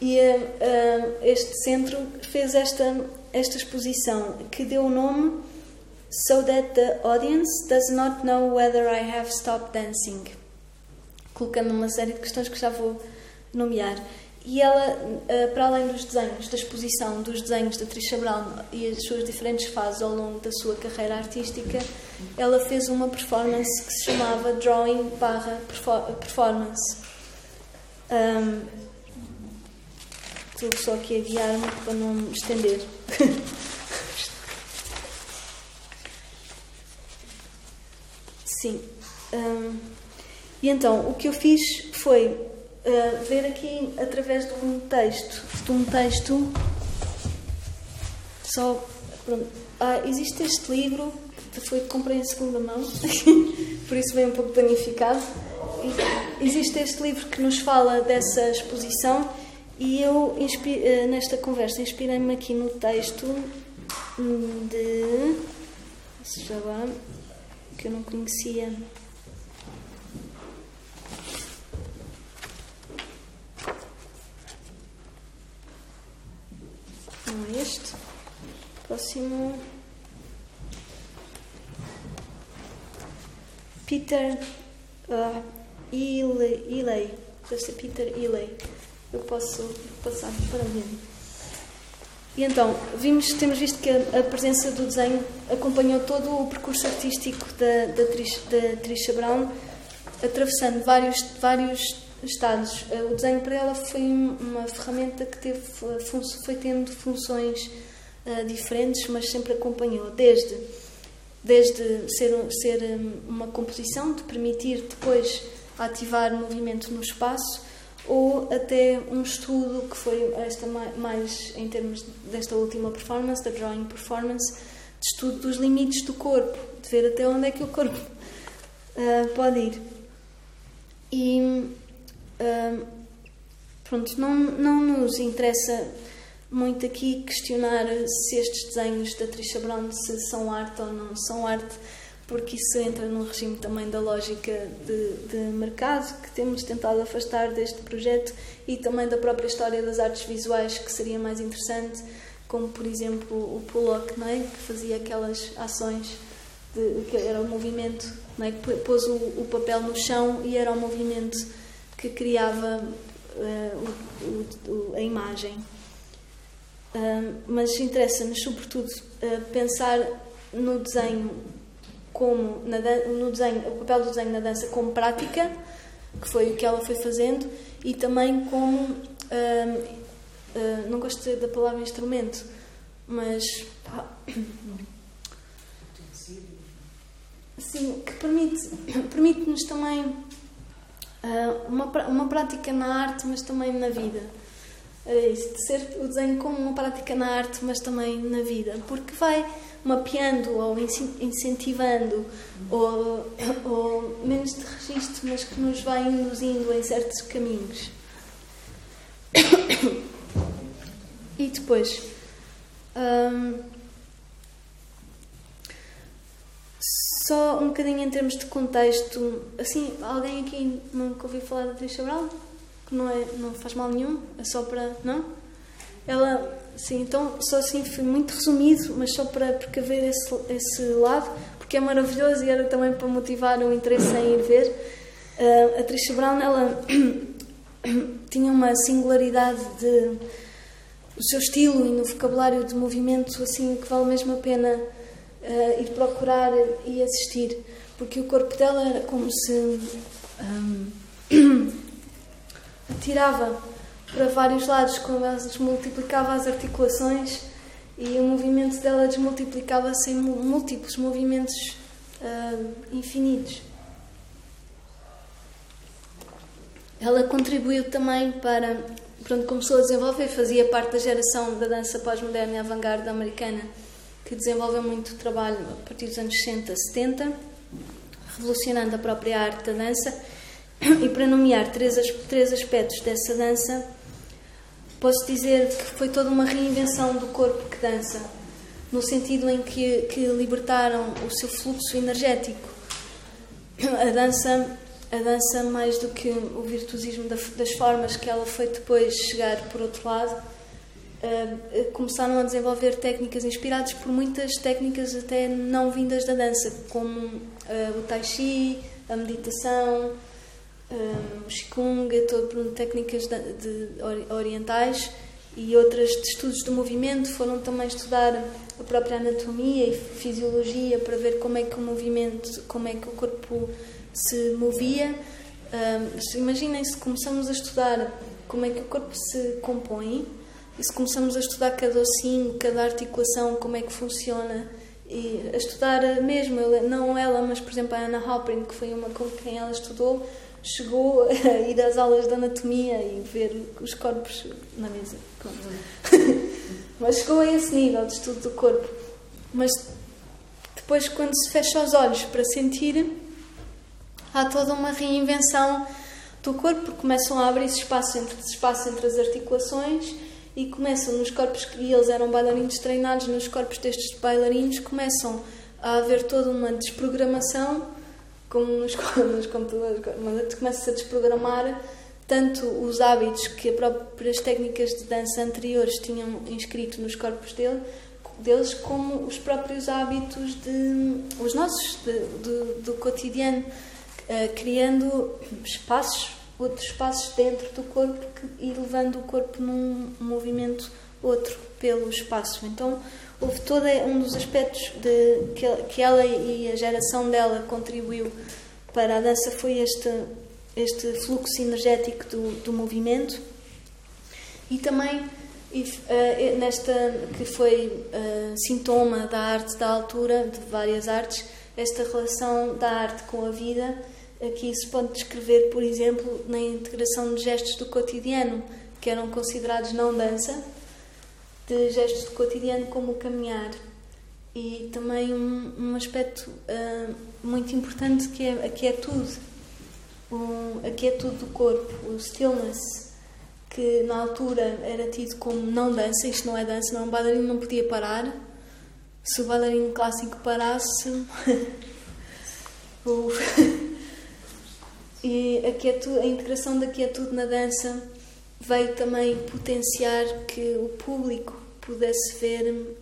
E uh, este centro fez esta, esta exposição que deu o nome So That the Audience Does Not Know Whether I Have Stopped Dancing, colocando uma série de questões que já vou nomear. E ela, eh, para além dos desenhos, da exposição dos desenhos da Trisha Brown e as suas diferentes fases ao longo da sua carreira artística, ela fez uma performance que se chamava Drawing barra Performance. Um, estou só aqui a guiar-me para não me estender. Sim. Um, e então, o que eu fiz foi uh, ver aqui através de um texto, de um texto só ah, existe este livro que foi comprei em segunda mão, por isso vem um pouco danificado. Existe este livro que nos fala dessa exposição e eu uh, nesta conversa inspirei-me aqui no texto de já lá, que eu não conhecia Não é este. Próximo. Peter uh, Iley. Deve ser Peter Iley. Eu posso passar para ver. E então, vimos, temos visto que a, a, presença do desenho acompanhou todo o percurso artístico da, da, Trish, da Trisha Brown, atravessando vários, vários estados. Eh, o desenho para ela foi uma ferramenta que teve, foi tendo funções uh, diferentes, mas sempre acompanhou, desde, desde ser, ser hum, uma composição, de permitir depois ativar movimento no espaço, ou até um estudo que foi esta mais em termos desta última performance, da drawing performance, de estudo dos limites do corpo, de ver até onde é que o corpo uh, pode ir. E pronto, não, não nos interessa muito aqui questionar se estes desenhos da Trisha Brown se são arte ou não são arte, porque isso entra no regime também da lógica de, de mercado que temos tentado afastar deste projeto e também da própria história das artes visuais, que seria mais interessante, como por exemplo o Pollock, não é? que fazia aquelas ações, de, que era o movimento, não é? que pôs o, o papel no chão e era o movimento que criava uh, o, o, a imagem. Uh, mas interessa-nos, sobretudo, uh, pensar no desenho como no desenho, o papel do desenho na dança como prática, que foi o que ela foi fazendo, e também como não gosto da palavra instrumento, mas pá, assim, que permite, permite-nos também uh, uma, uma prática na arte, mas também na vida. É isso, de ser o desenho como uma prática na arte, mas também na vida, porque vai mapeando ou incentivando ou, ou menos de registro, mas que nos vai induzindo em certos caminhos. E depois, hum, só um bocadinho em termos de contexto, assim, alguém aqui nunca ouviu falar da Trisha Brown? Que não, é, não faz mal nenhum, é só para. Não? Ela, sim, então, só assim, foi muito resumido, mas só para precaver esse, esse lado, porque é maravilhoso e era também para motivar o interesse em ir ver. Uh, a Trisha Brown, ela tinha uma singularidade de o seu estilo e no vocabulário de movimento assim que vale mesmo a pena uh, ir procurar e assistir porque o corpo dela era como se um, atirava para vários lados quando ela desmultiplicava as articulações e o movimento dela desmultiplicava-se em múltiplos movimentos uh, infinitos. Ela contribuiu também para pronto, começou a desenvolver, fazia parte da geração da dança pós-moderna e avant-garde americana, que desenvolveu muito trabalho a partir dos anos 60, 70, revolucionando a própria arte da dança. E para nomear três, três aspectos dessa dança, posso dizer que foi toda uma reinvenção do corpo que dança, no sentido em que, que libertaram o seu fluxo energético. A dança a dança mais do que o virtuosismo das formas que ela foi depois chegar por outro lado uh, começaram a desenvolver técnicas inspiradas por muitas técnicas até não vindas da dança como uh, o tai chi a meditação o qigong todo técnicas de, de orientais e outras de estudos do movimento foram também estudar a própria anatomia e fisiologia para ver como é que o movimento como é que o corpo se movia. Um, imaginem se começamos a estudar como é que o corpo se compõe e se começamos a estudar cada ossinho, cada articulação, como é que funciona e a estudar mesmo, não ela, mas por exemplo a Anna Halprin, que foi uma com quem ela estudou, chegou a ir às aulas de anatomia e ver os corpos na mesa. mas chegou a esse nível de estudo do corpo. Mas depois, quando se fecha os olhos para sentir, há toda uma reinvenção do corpo, porque começam a abrir espaço entre, espaço entre as articulações e começam nos corpos que eles eram bailarinos treinados, nos corpos destes bailarinos começam a haver toda uma desprogramação, como nos, nos computadores, mas começa a desprogramar tanto os hábitos que as próprias técnicas de dança anteriores tinham inscrito nos corpos dele, deles, como os próprios hábitos de os nossos de, de, do cotidiano. Eh, criando espaços, outros espaços dentro do corpo que, e levando o corpo num movimento outro pelo espaço. Então, houve todo um dos aspectos de, que, que ela e a geração dela contribuiu para a dança foi este, este fluxo energético do, do movimento e também e, uh, nesta que foi uh, sintoma da arte da altura de várias artes esta relação da arte com a vida, aqui se pode descrever, por exemplo, na integração de gestos do cotidiano, que eram considerados não dança, de gestos do cotidiano como o caminhar. E também um, um aspecto uh, muito importante que é a quietude, um, a quietude do corpo, o stillness, que na altura era tido como não dança, isto não é dança, não, um bailarino não podia parar, se o bailarino clássico parasse. e a, a integração da quietude na dança veio também potenciar que o público pudesse ver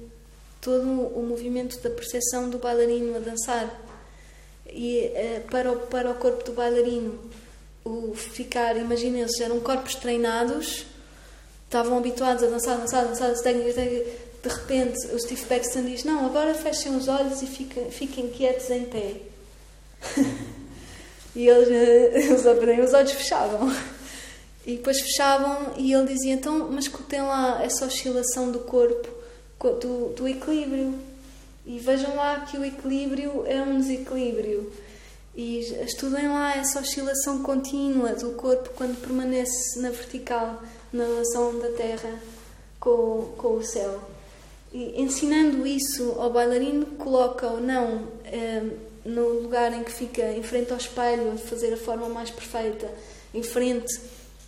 todo o movimento da percepção do bailarino a dançar. E eh, para, o, para o corpo do bailarino, o ficar, imaginem, eles eram corpos treinados, estavam habituados a dançar, dançar, dançar, as técnicas, técnicas de repente o Steve Paxton diz: Não, agora fechem os olhos e fiquem, fiquem quietos em pé. e eles, eles os olhos fechavam. E depois fechavam e ele dizia: Então, mas escutem lá essa oscilação do corpo do, do equilíbrio. E vejam lá que o equilíbrio é um desequilíbrio. E estudem lá essa oscilação contínua do corpo quando permanece na vertical, na relação da Terra com, com o céu. E ensinando isso ao bailarino, coloca-o não eh, no lugar em que fica em frente ao espelho, a fazer a forma mais perfeita, em frente,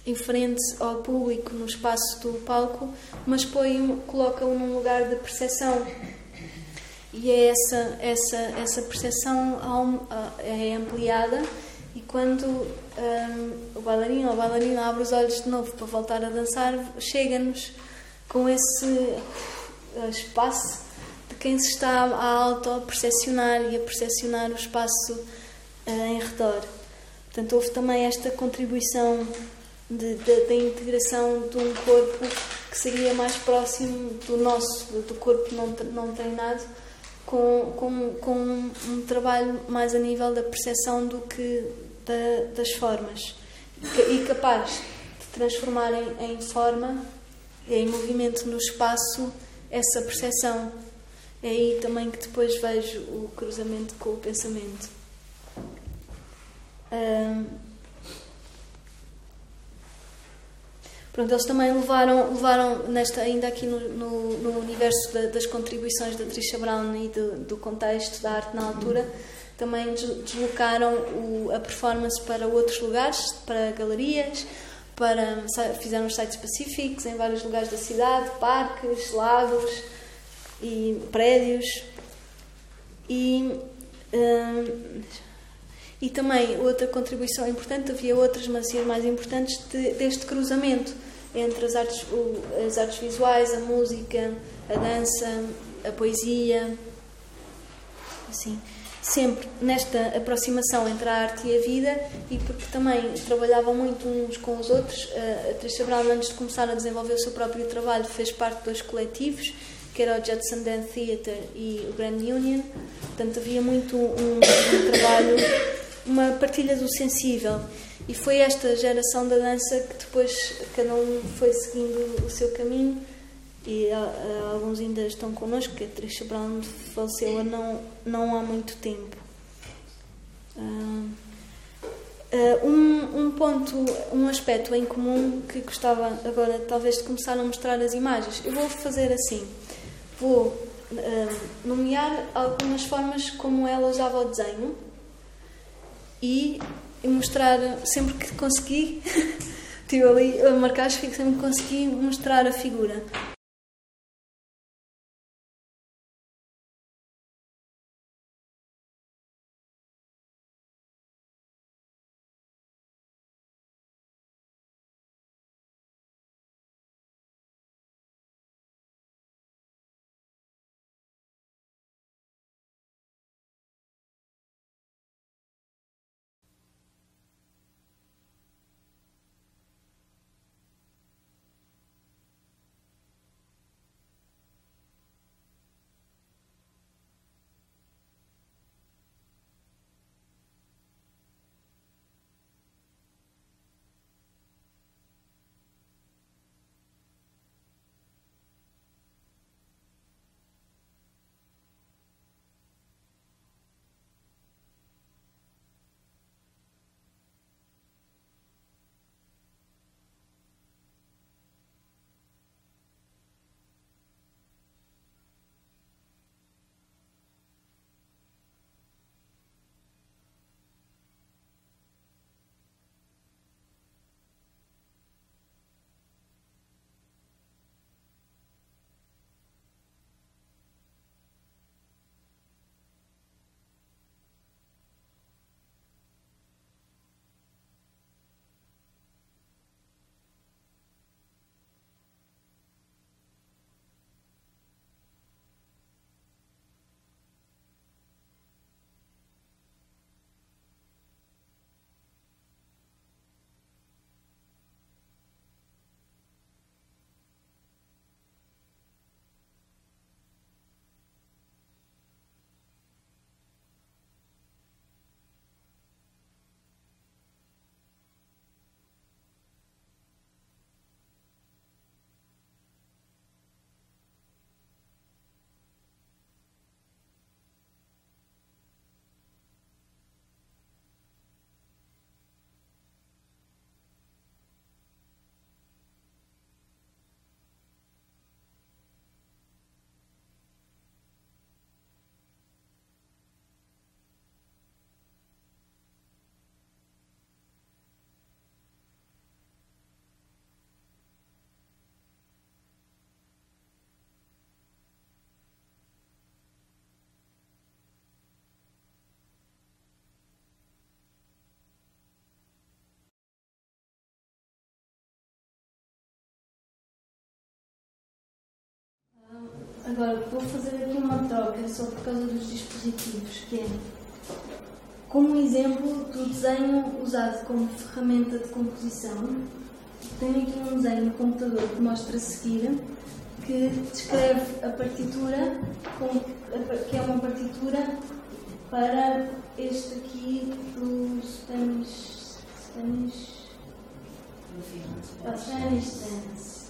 em frente ao público, no espaço do palco, mas coloca-o num lugar de percepção. E é essa, essa, essa percepção é ampliada e quando um, o bailarino ou a bailarina abre os olhos de novo para voltar a dançar, chega-nos com esse uh, espaço quem se está a auto-percepcionar e a percepcionar o espaço uh, em redor. Portanto, houve também esta contribuição da integração de um corpo que seria mais próximo do nosso, do corpo não, não treinado, com, com, com um trabalho mais a nível da percepção do que da, das formas e capaz de transformar em, em forma, em movimento no espaço, essa percepção. É aí também que depois vejo o cruzamento com o pensamento. Pronto, eles também levaram, levaram nesta, ainda aqui no, no, no universo da, das contribuições da Trisha Brown e do, do, contexto da arte na altura, também deslocaram o, a performance para outros lugares, para galerias, para, fizeram sites pacíficos em vários lugares da cidade, parques, lagos e prédios. E, hum, e também outra contribuição importante, havia outras, mas as mais importantes, de, deste cruzamento entre as artes, o, as artes visuais, a música, a dança, a poesia, assim, sempre nesta aproximação entre a arte e a vida e porque também trabalhavam muito uns com os outros. A Trisha Brown, antes de começar a desenvolver o seu próprio trabalho, fez parte de dois coletivos, que era o Judson Dan Theatre e o Grand Union. Portanto, havia muito um, um trabalho uma partilha do sensível. E foi esta geração da dança que depois cada um foi seguindo o seu caminho e uh, alguns ainda estão connosco, que a Trisha Brown faleceu não, não há muito tempo. Uh, uh, um, um ponto, um aspecto em comum que gostava agora talvez de começar a mostrar as imagens. Eu vou fazer assim, vou nomear algumas formas como ela usava o desenho e mostrar sempre que consegui, estive ali a marcar sempre que consegui mostrar a figura. Agora, vou fazer aqui uma troca só por causa dos dispositivos, que é como exemplo do desenho usado como ferramenta de composição. Tenho aqui um desenho no computador que mostra a seguir, que descreve a partitura, que é uma partitura para este aqui do Spanish. Spanish. Spanish Dance.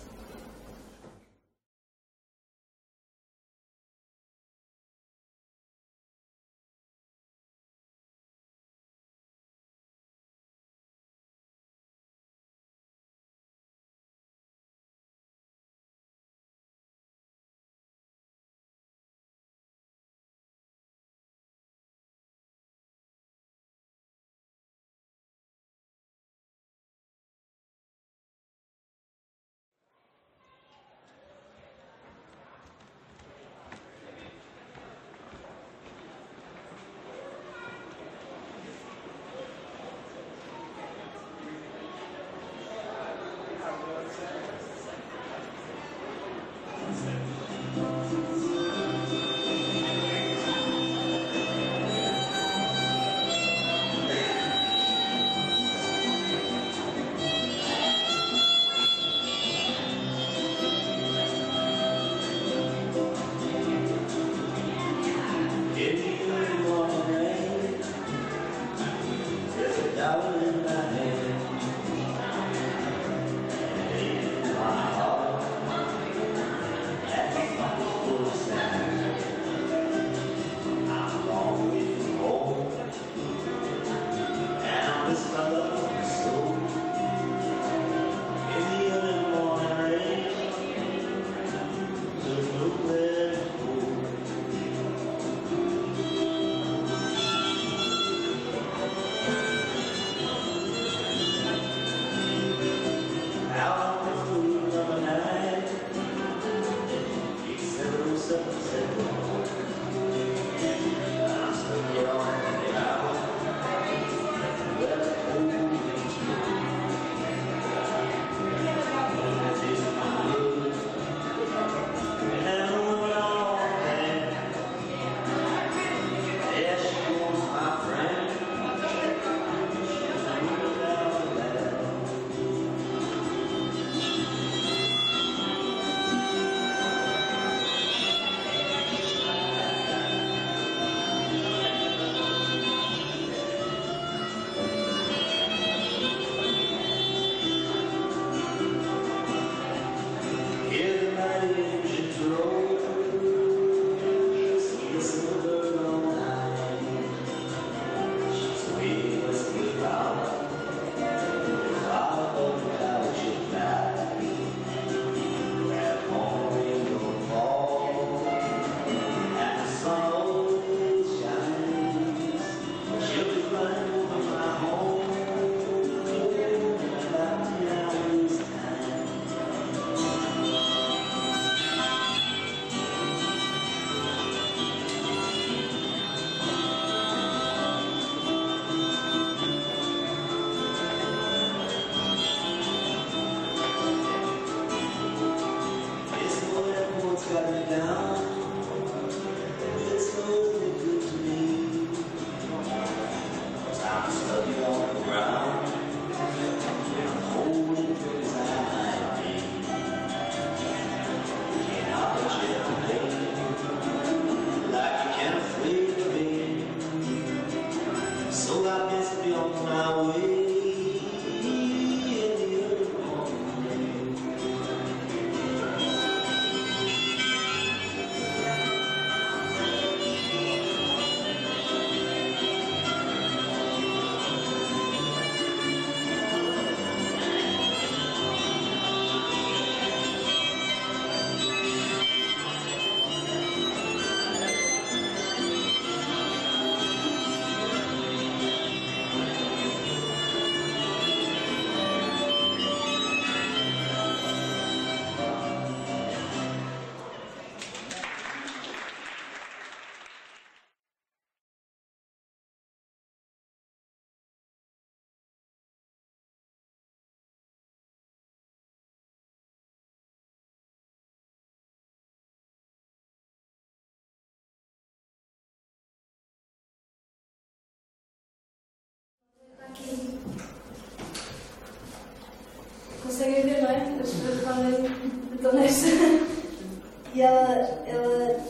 Ela. ela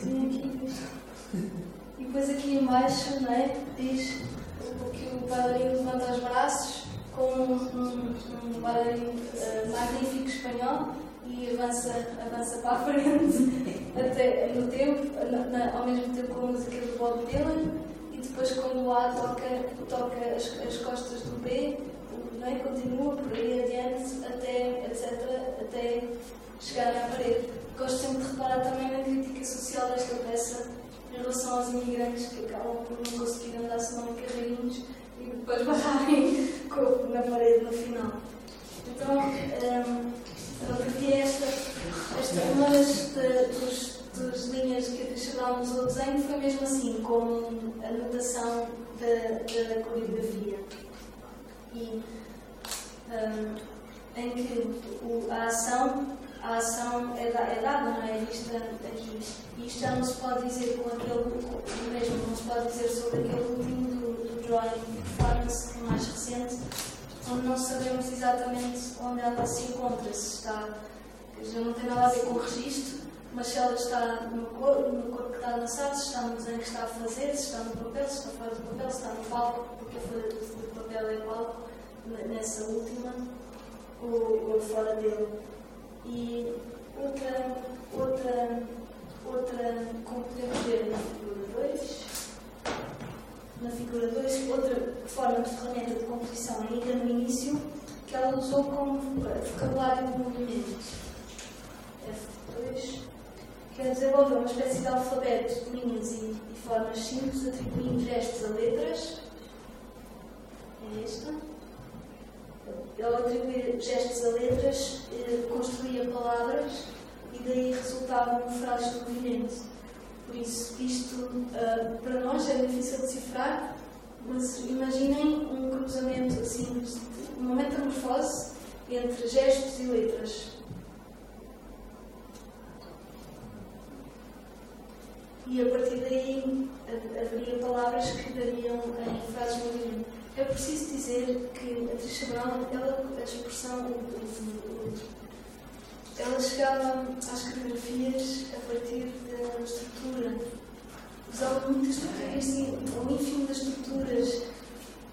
tinha aqui E depois aqui embaixo, não é? Diz que o bailarino levanta os braços com um, um, uh, magnífico espanhol e avança, avança para a frente até no tempo, na, na, ao mesmo tempo com a música do Bob Dylan e depois quando o A toca, toca as, as costas do B não é? continua por aí adiante até, etc, até chegar à parede. Gosto sempre de reparar também na crítica social desta peça em relação aos imigrantes que acabam por não conseguir andar senão em carreirinhos e depois barrarem na parede no final. Então, um, aqui esta, esta uma das, das linhas que acrescentámos ao desenho foi mesmo assim, como a notação da, da coreografia. E, um, em que a ação a ação é, da, é dada, não é? Vista aqui. E isto já não se pode dizer com aquele, mesmo não se pode dizer sobre aquele último do, do drawing performance, é mais recente, onde não sabemos exatamente onde ela se encontra, se está, já não tem nada a ver com o registro, mas se ela está no corpo, no corpo que está lançado, se está no desenho que está a fazer, se está no papel, se está fora do papel, se está no palco, porque a folha do papel é palco, nessa última, ou, ou fora dele. E outra, outra, outra, como podemos ver na figura 2, na figura 2, outra forma de ferramenta de composição ainda no início, que ela usou como vocabulário de movimento. F2, que ela desenvolveu uma espécie de alfabeto de linhas e, e formas simples, atribuindo gestos a letras. É esta ele atribuía gestos a letras, eh, construía palavras e daí resultavam frases de movimento. Por isso, isto uh, para nós é difícil de decifrar, mas imaginem um cruzamento assim, uma metamorfose entre gestos e letras. E a partir daí haveria palavras que dariam em frases de movimento. É preciso dizer que a Trisha Brown, ela, a expressão, ela chegava às coreografias a partir da estrutura. Usava muitas estruturas, assim, o ínfimo das estruturas.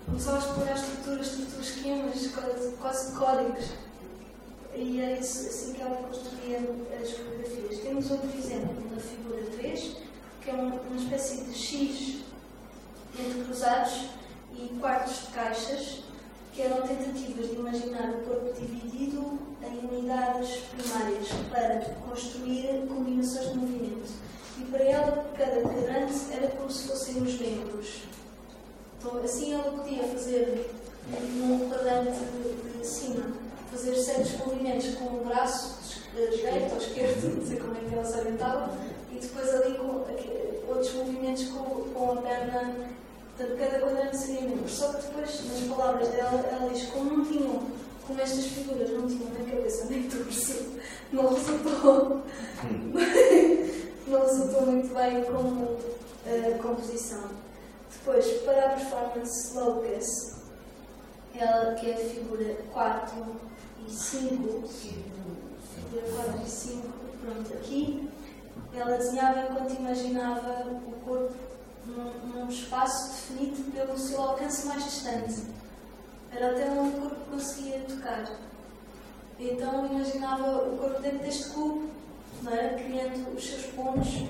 Começava a explorar estruturas, estruturas, esquemas, quase, quase códigos. E é isso, assim que ela construía as coreografias. Temos outro exemplo na figura 3, que é uma, uma espécie de X entre cruzados e quartos de caixas, que eram tentativas de imaginar o corpo dividido em unidades primárias para construir combinações de movimento. E para ela, cada quadrante era como se fossem os membros. Então, assim ela podia fazer num quadrante de, de cima, fazer certos movimentos com o braço direito ou esquerdo, não sei como é que ela se orientava, e depois ali com outros movimentos com, com a perna Portanto, cada quadrante seria membro. Só que depois, nas palavras dela, ela diz como não tinham, como estas figuras não tinham na cabeça nem torso, não resultou, não resultou muito bem como uh, composição. Depois, para a performance Locus, ela, que é a figura 4 e 5, figura 4 e 5, pronto, aqui, ela desenhava enquanto imaginava o corpo num, num espaço definido pelo seu alcance mais distante. Era até onde o corpo conseguia tocar. Então imaginava o corpo dentro deste cubo, não era? criando os seus pontos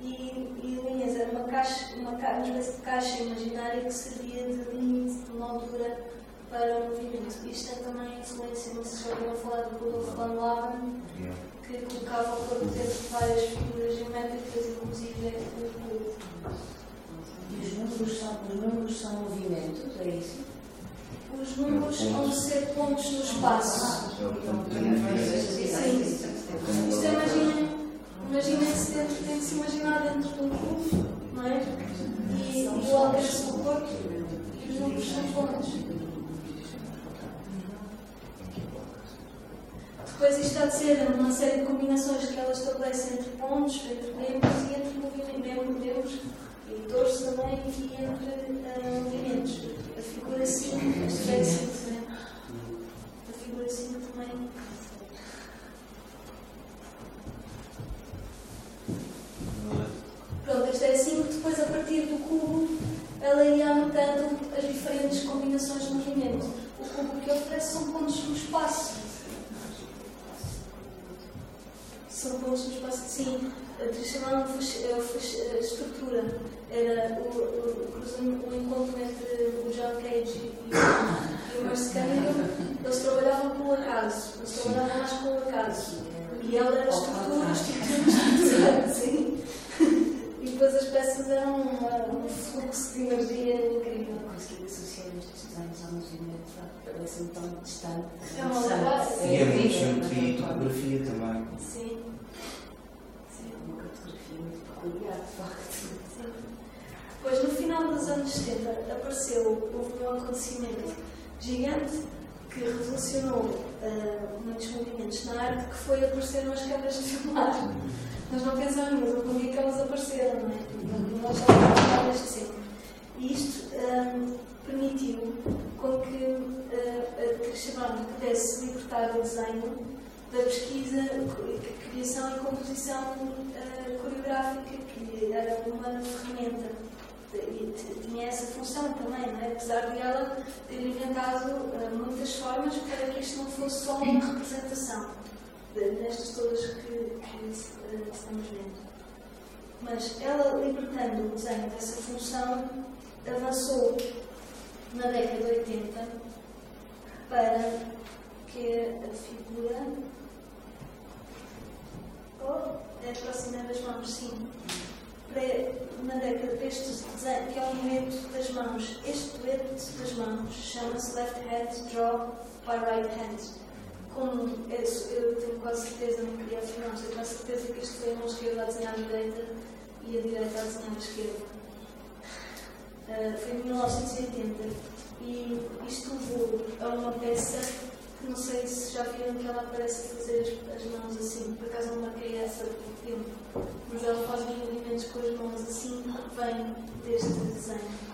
e, e linhas. Era uma, caixa, uma, uma espécie de caixa imaginária que servia de limite, de moldura para o movimento. Isto é também influência, não sei se já ouviram falar do Rudolf van Laven, que colocava o corpo dentro de várias figuras geométricas, inclusive o cubo. E os números são, os números são movimentos, é isso? Os números vão ser pontos no espaço. Sim. Isto imaginem, imaginem-se dentro, tem que se imaginar dentro de um cubo, não é? E, e o alcance do corpo e os números são pontos. Depois isto há de ser uma série de combinações que ela estabelece entre pontos, entre membros e entre movimentos, membros e torce também e entre uh, movimentos. A figura 5, A figura 5 também. Pronto, esta é 5, depois a partir do cubo ela ia anotando as diferentes combinações de movimentos. O cubo que oferece são pontos no espaço São pontos no espaço, sim. Chamavam a estrutura. Era o, o, o, encontro entre o John Cage e o, Merce Cunningham. Eles trabalhavam com o acaso. Eles trabalhavam mais com o acaso. E ela era estrutura, estrutura, estrutura. Sim. E depois as peças eram um fluxo de energia incrível. Desenhos ao movimento, parece-me tão distante. É uma base. E é muito geometria e topografia também. Sim. Sim, é uma cartografia muito peculiar, de facto. Depois, no final dos anos 70, apareceu, houve um acontecimento gigante que revolucionou uh, muitos movimentos na arte, que foi apareceram as câmaras de filmar. Nós não pensamos, mas algum dia que elas apareceram, não é? E nós já desde sempre. E isto um, permitiu com que uh, a Krishnamurti pudesse libertar o desenho da pesquisa, criação e composição uh, coreográfica, que era uma ferramenta. E tinha essa função também, não é? apesar de ela ter inventado uh, muitas formas para que isto não fosse só uma representação nestas todas que, que estamos vendo. Mas ela, libertando o desenho dessa função, avançou na década de 80 para que a figura. Oh, é a próxima das mãos, sim. Para, na década deste desenho, que é o movimento das mãos. Este movimento das mãos chama-se Left Hand Draw by Right Hand como eu tenho quase certeza, não queria afirmar, mas tenho quase certeza que isto foi a mão esquerda a desenhar a direita e a direita a desenhar a esquerda. Uh, foi em 1980 e isto levou a uma peça que não sei se já viram que ela aparece a fazer as, mãos assim, por acaso não marquei essa por tempo, mas ela faz os movimentos com as mãos assim que vem deste desenho.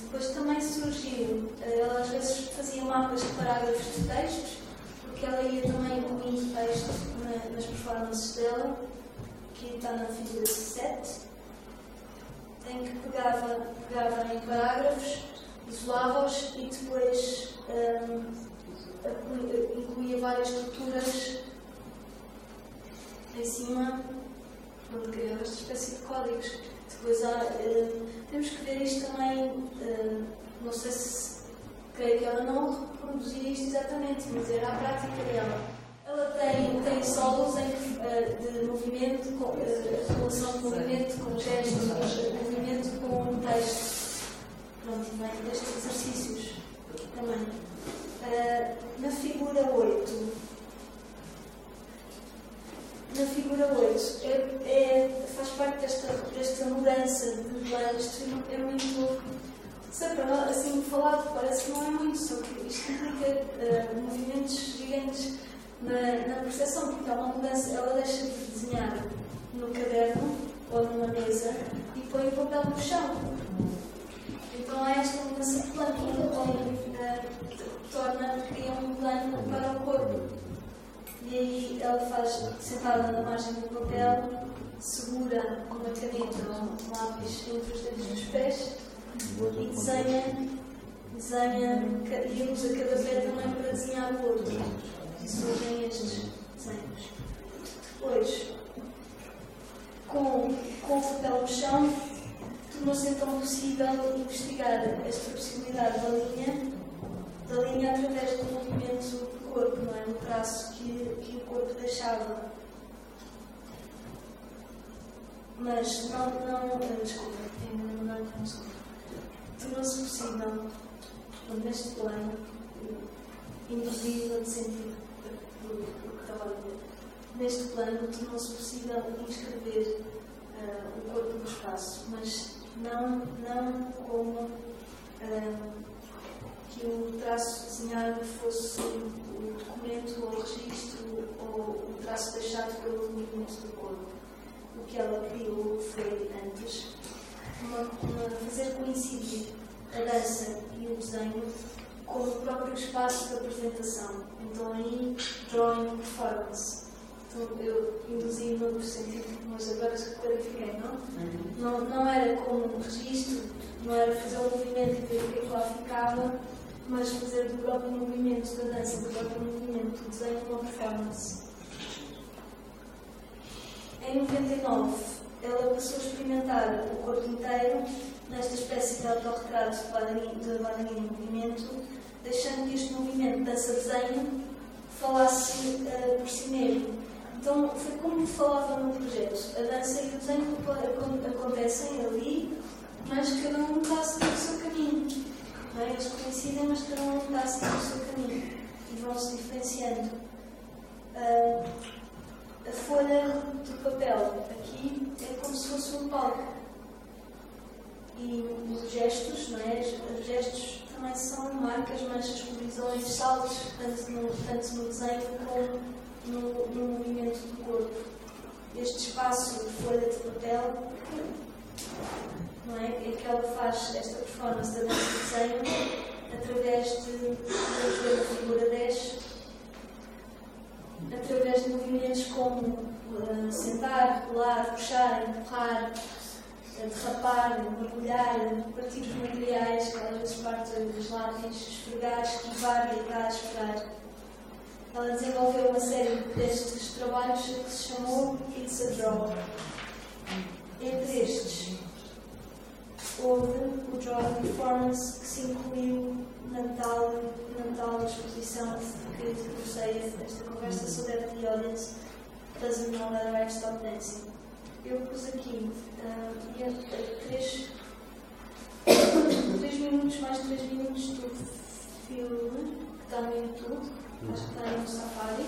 Depois também surgiu, eh, ela às vezes fazia mapas de parágrafos de textos, porque ela ia também incluindo texto nas performances dela, que está na figura 7, em que pegava, pegava em parágrafos, isolava-os e depois um, ehm, incluía várias estruturas em cima, onde criava esta espécie de códigos. Depois há, uh, temos que ver isto também, uh, não sei se creio que ela não reproduzia isto exatamente, mas era a prática dela. Ela tem, tem solos em, uh, de movimento, com, relação de movimento com gestos, movimento com texto. Pronto, vem destes exercícios também. na figura 8, na figura 8 é, é, faz parte desta, desta mudança de planos. Isto é muito. Sei, para assim falado, parece que não é muito, só que isto implica uh, movimentos gigantes na, na percepção, porque há uma mudança. Ela deixa de desenhar no caderno ou numa mesa e põe o papel no chão. Então há esta mudança de plano que uh, torna, cria um plano para o corpo. E aí ela faz, sentada na margem do papel, segura uma caneta ou um lápis entre os dedos dos pés e desenha, desenha e usa cada pé também para desenhar o outro. Surgem estes desenhos. Depois, com, com o papel no chão, tornou-se então possível investigar esta possibilidade da linha, da linha através do movimento corpo, não é? No traço que, que o corpo deixava. Mas não, não, desculpa, não, desculpa. Tornou-se possível, neste plano, induzir no sentido Neste plano, tornou-se possível inscrever uh, o corpo no espaço, mas não, não como uh, que o traço desenhado fosse o documento ou o registro ou o traço deixado pelo movimento do corpo. O que ela criou foi antes uma, uma, fazer coincidir a dança e o desenho com o próprio espaço da apresentação. Então aí, drawing performance. Então eu induzi no sentido mas agora clarifiquei, não? não? Não era como um registro, não era fazer um movimento e ver o que é que lá ficava, mas fazer do próprio movimento da dança, do próprio movimento do desenho, uma performance. Em 99, ela passou a experimentar o corpo inteiro nesta espécie de autorretrato de bailarina em movimento, deixando que este movimento dança-desenho falasse uh, por si mesmo. Então, foi como falava no projeto. A dança e o desenho acontecem ali, mas cada um está a seguir o seu caminho. Não é? Eles coincidem, mas cada um está a seguir o seu caminho e vão se diferenciando. Uh, a folha de papel aqui é como se fosse um palco. E os gestos, não é? Os gestos também são marcas, manchas, colisões, saltos, tanto no, tanto no desenho como no, no movimento do corpo. Este espaço de folha de papel, não é? É que ela faz esta performance da dança de desenho através de, de, a figura 10, através de movimentos como uh, sentar, rolar, puxar, empurrar, derrapar, mergulhar, partir os materiais, que às vezes partem dos lápis, esfregar, esquivar, deitar, esperar. Ela desenvolveu uma série destes trabalhos que se chamou It's a Draw. Entre estes, houve o Draw Performance que se incluiu na tal, na tal exposição que comecei esta conversa sobre the audience doesn't know that I stop dancing eu pus aqui uh, três, três minutos mais três minutos do filme que está no YouTube, acho que está no Safari.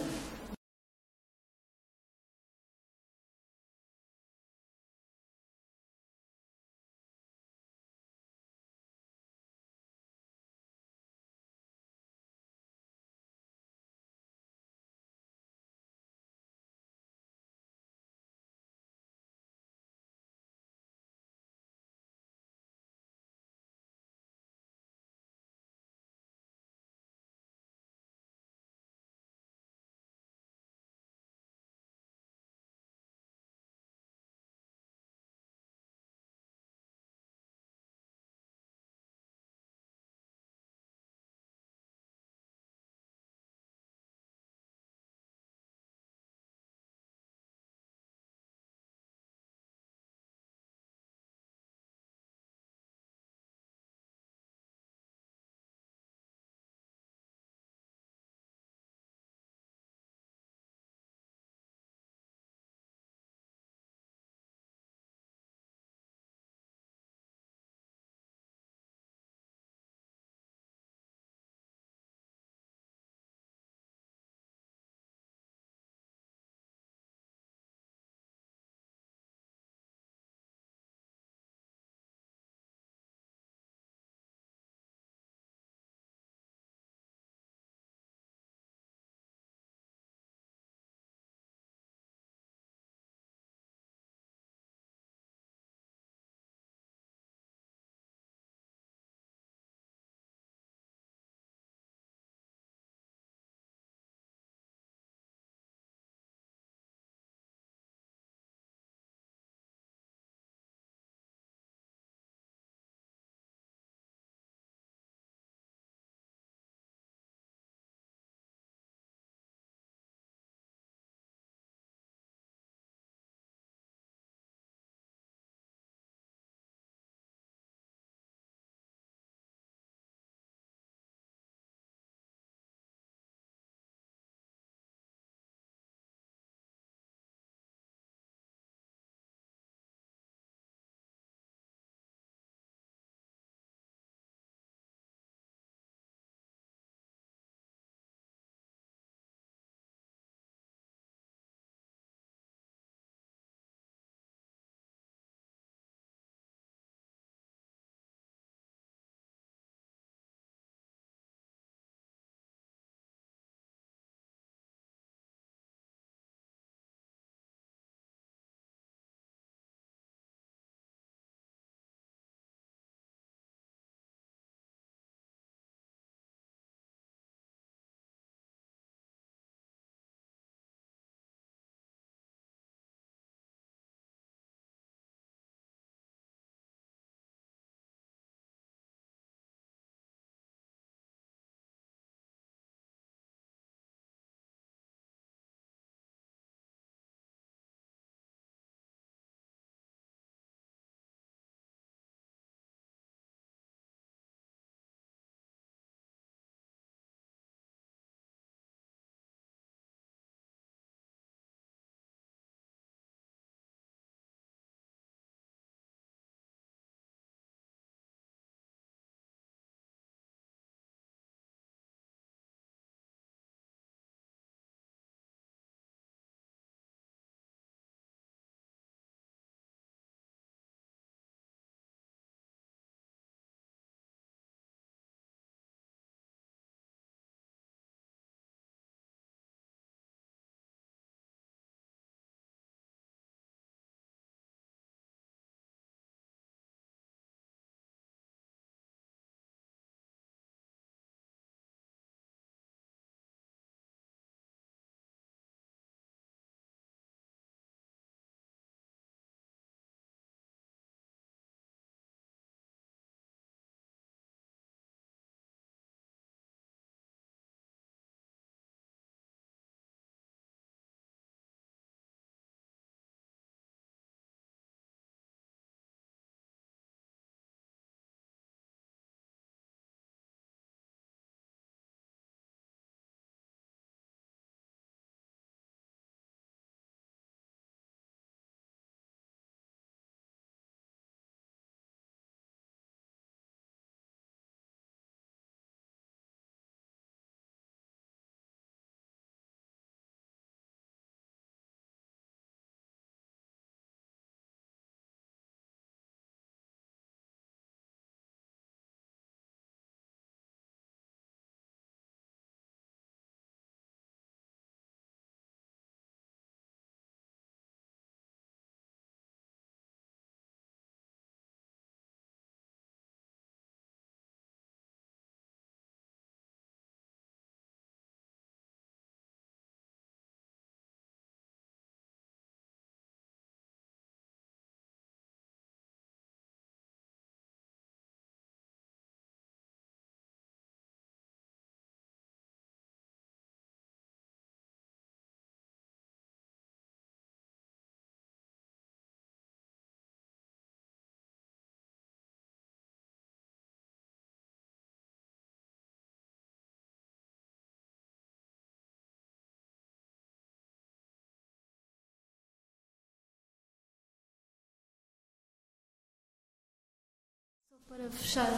Para fechar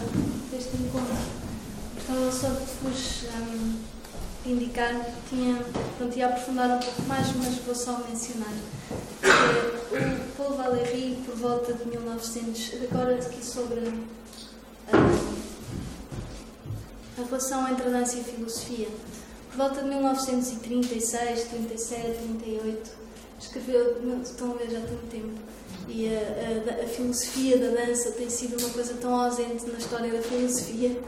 este encontro, gostava só de vos um, indicar, tinha, pronto, ia aprofundar um pouco mais, mas vou só mencionar. É, o Paul Valéry, por volta de 1900, agora aqui sobre a, a relação entre a dança e a filosofia. Por volta de 1936, 37, 38, escreveu, estão a ver já há tanto tempo, e a, a, a, filosofia da dança tem sido uma coisa tão ausente na história da filosofia.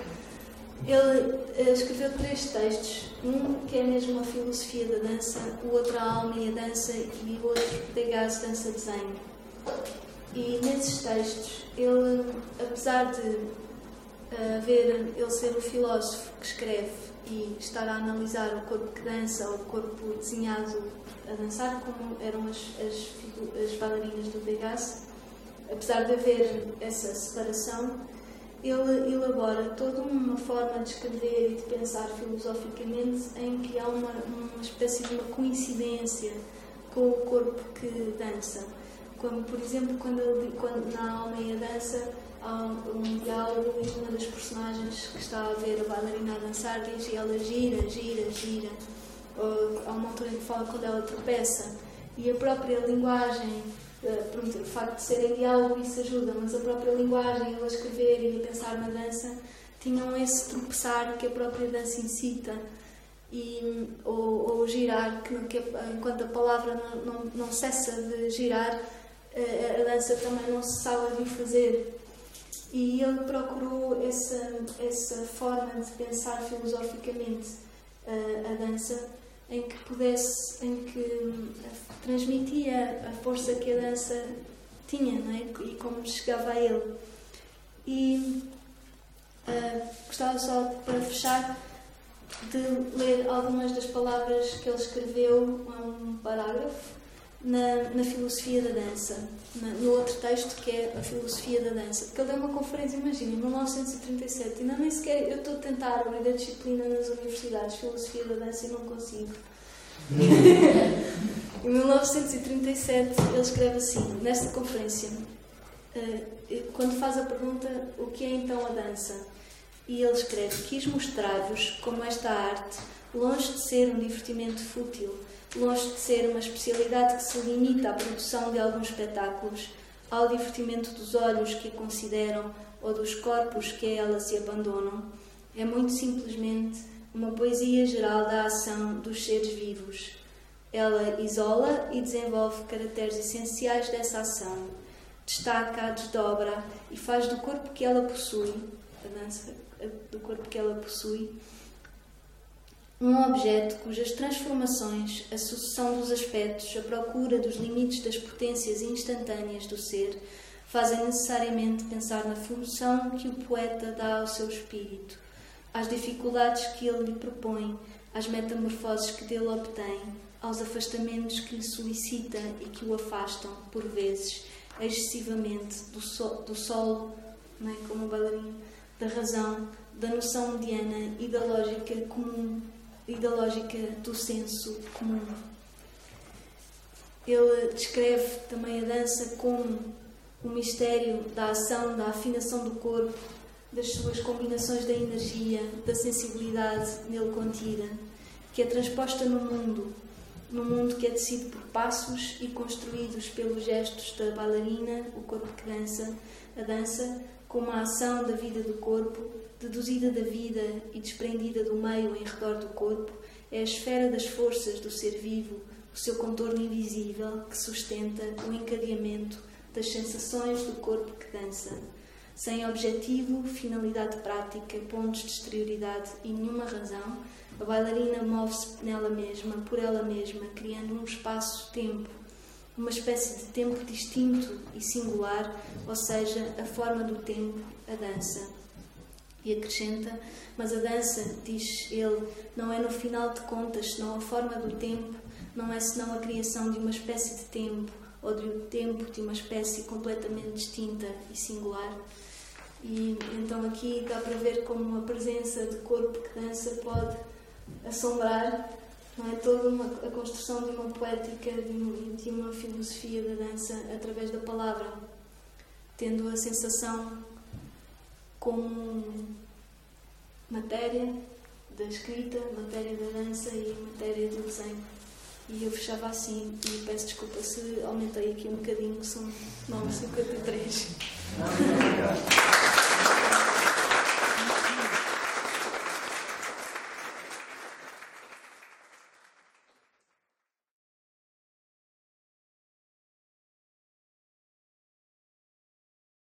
Ele eh, escreveu três textos, um que é mesmo a filosofia da dança, o outro a alma e a dança e o outro Degas dança desenho. E nesses textos, ele, apesar de uh, ver ele ser o filósofo que escreve e estar a analisar o corpo que dança, o corpo desenhado a dançar, como eram as, as, as bailarinas do Degas. Apesar de haver essa separação, ele elabora toda uma forma de escrever e de pensar filosoficamente em que há uma, uma espécie de uma coincidência com o corpo que dança. Como, por exemplo, quando, ele, quando na Alma e a Dança há um, diálogo e uma das personagens que está a ver a bailarina a dançar diz e ela gira, gira, gira há uma altura em que fala quando ela tropeça, e a própria linguagem, uh, pronto, o facto de ser em diálogo isso ajuda, mas a própria linguagem, ele a escrever e a pensar na dança, tinham esse tropeçar que a própria dança incita. E, ou, ou girar, que, que, enquanto a palavra não, não, não cessa de girar, a, a dança também não sabe de fazer. E ele procurou essa, essa forma de pensar filosoficamente a, a dança em que pudesse, em que hum, transmitia a força que a dança tinha não é? e como chegava a ele. E uh, gostava só, para fechar, de ler algumas das palavras que ele escreveu, um parágrafo, na, na filosofia da dança, na, no outro texto que é a filosofia da dança. Porque ele deu uma conferência, imagina, em 1937, ainda nem sequer eu estou a tentar abrir a disciplina nas universidades, filosofia da dança, e não consigo. em 1937 ele escreve assim, nesta conferência, uh, quando faz a pergunta o que é então a dança, e ele escreve: Quis mostrar-vos como esta arte, longe de ser um divertimento fútil, longe de ser uma especialidade que se limita à produção de alguns espetáculos, ao divertimento dos olhos que a consideram ou dos corpos que a ela se abandonam, é muito simplesmente uma poesia geral da ação dos seres vivos. Ela isola e desenvolve caracteres essenciais dessa ação, destaca, desdobra e faz do corpo que ela possui, a dança do corpo que ela possui, um objeto cujas transformações, a sucessão dos aspectos, a procura dos limites das potências instantâneas do ser, fazem necessariamente pensar na função que o poeta dá ao seu espírito, às dificuldades que ele lhe propõe, às metamorfoses que dele obtém, aos afastamentos que lhe solicita e que o afastam, por vezes, excessivamente do, so, do solo, é? como o bailarino, da razão, da noção mediana e da lógica comum e da lógica do senso comum. Ele descreve também a dança como o mistério da ação, da afinação do corpo, das suas combinações da energia, da sensibilidade nele contida, que é transposta no mundo, no mundo que é tecido por passos e construídos pelos gestos da bailarina, o corpo que dança, a dança, como a ação da vida do corpo, deduzida da vida e desprendida do meio em redor do corpo, é a esfera das forças do ser vivo, o seu contorno invisível que sustenta o encadeamento das sensações do corpo que dança. Sem objetivo, finalidade prática, pontos de exterioridade e nenhuma razão, a bailarina move-se nela mesma, por ela mesma, criando um espaço-tempo, uma espécie de tempo distinto e singular, ou seja, a forma do tempo, a dança. E acrescenta: Mas a dança, diz ele, não é no final de contas senão a forma do tempo, não é senão a criação de uma espécie de tempo, ou de um tempo de uma espécie completamente distinta e singular. E então aqui dá para ver como a presença de corpo que dança pode assombrar não é? toda uma, a construção de uma poética e de, uma filosofia da dança através da palavra, tendo a sensação como matéria da escrita, matéria da dança e matéria do desenho. E eu fechava assim e peço desculpa se aumentei aqui um bocadinho, são 9,53.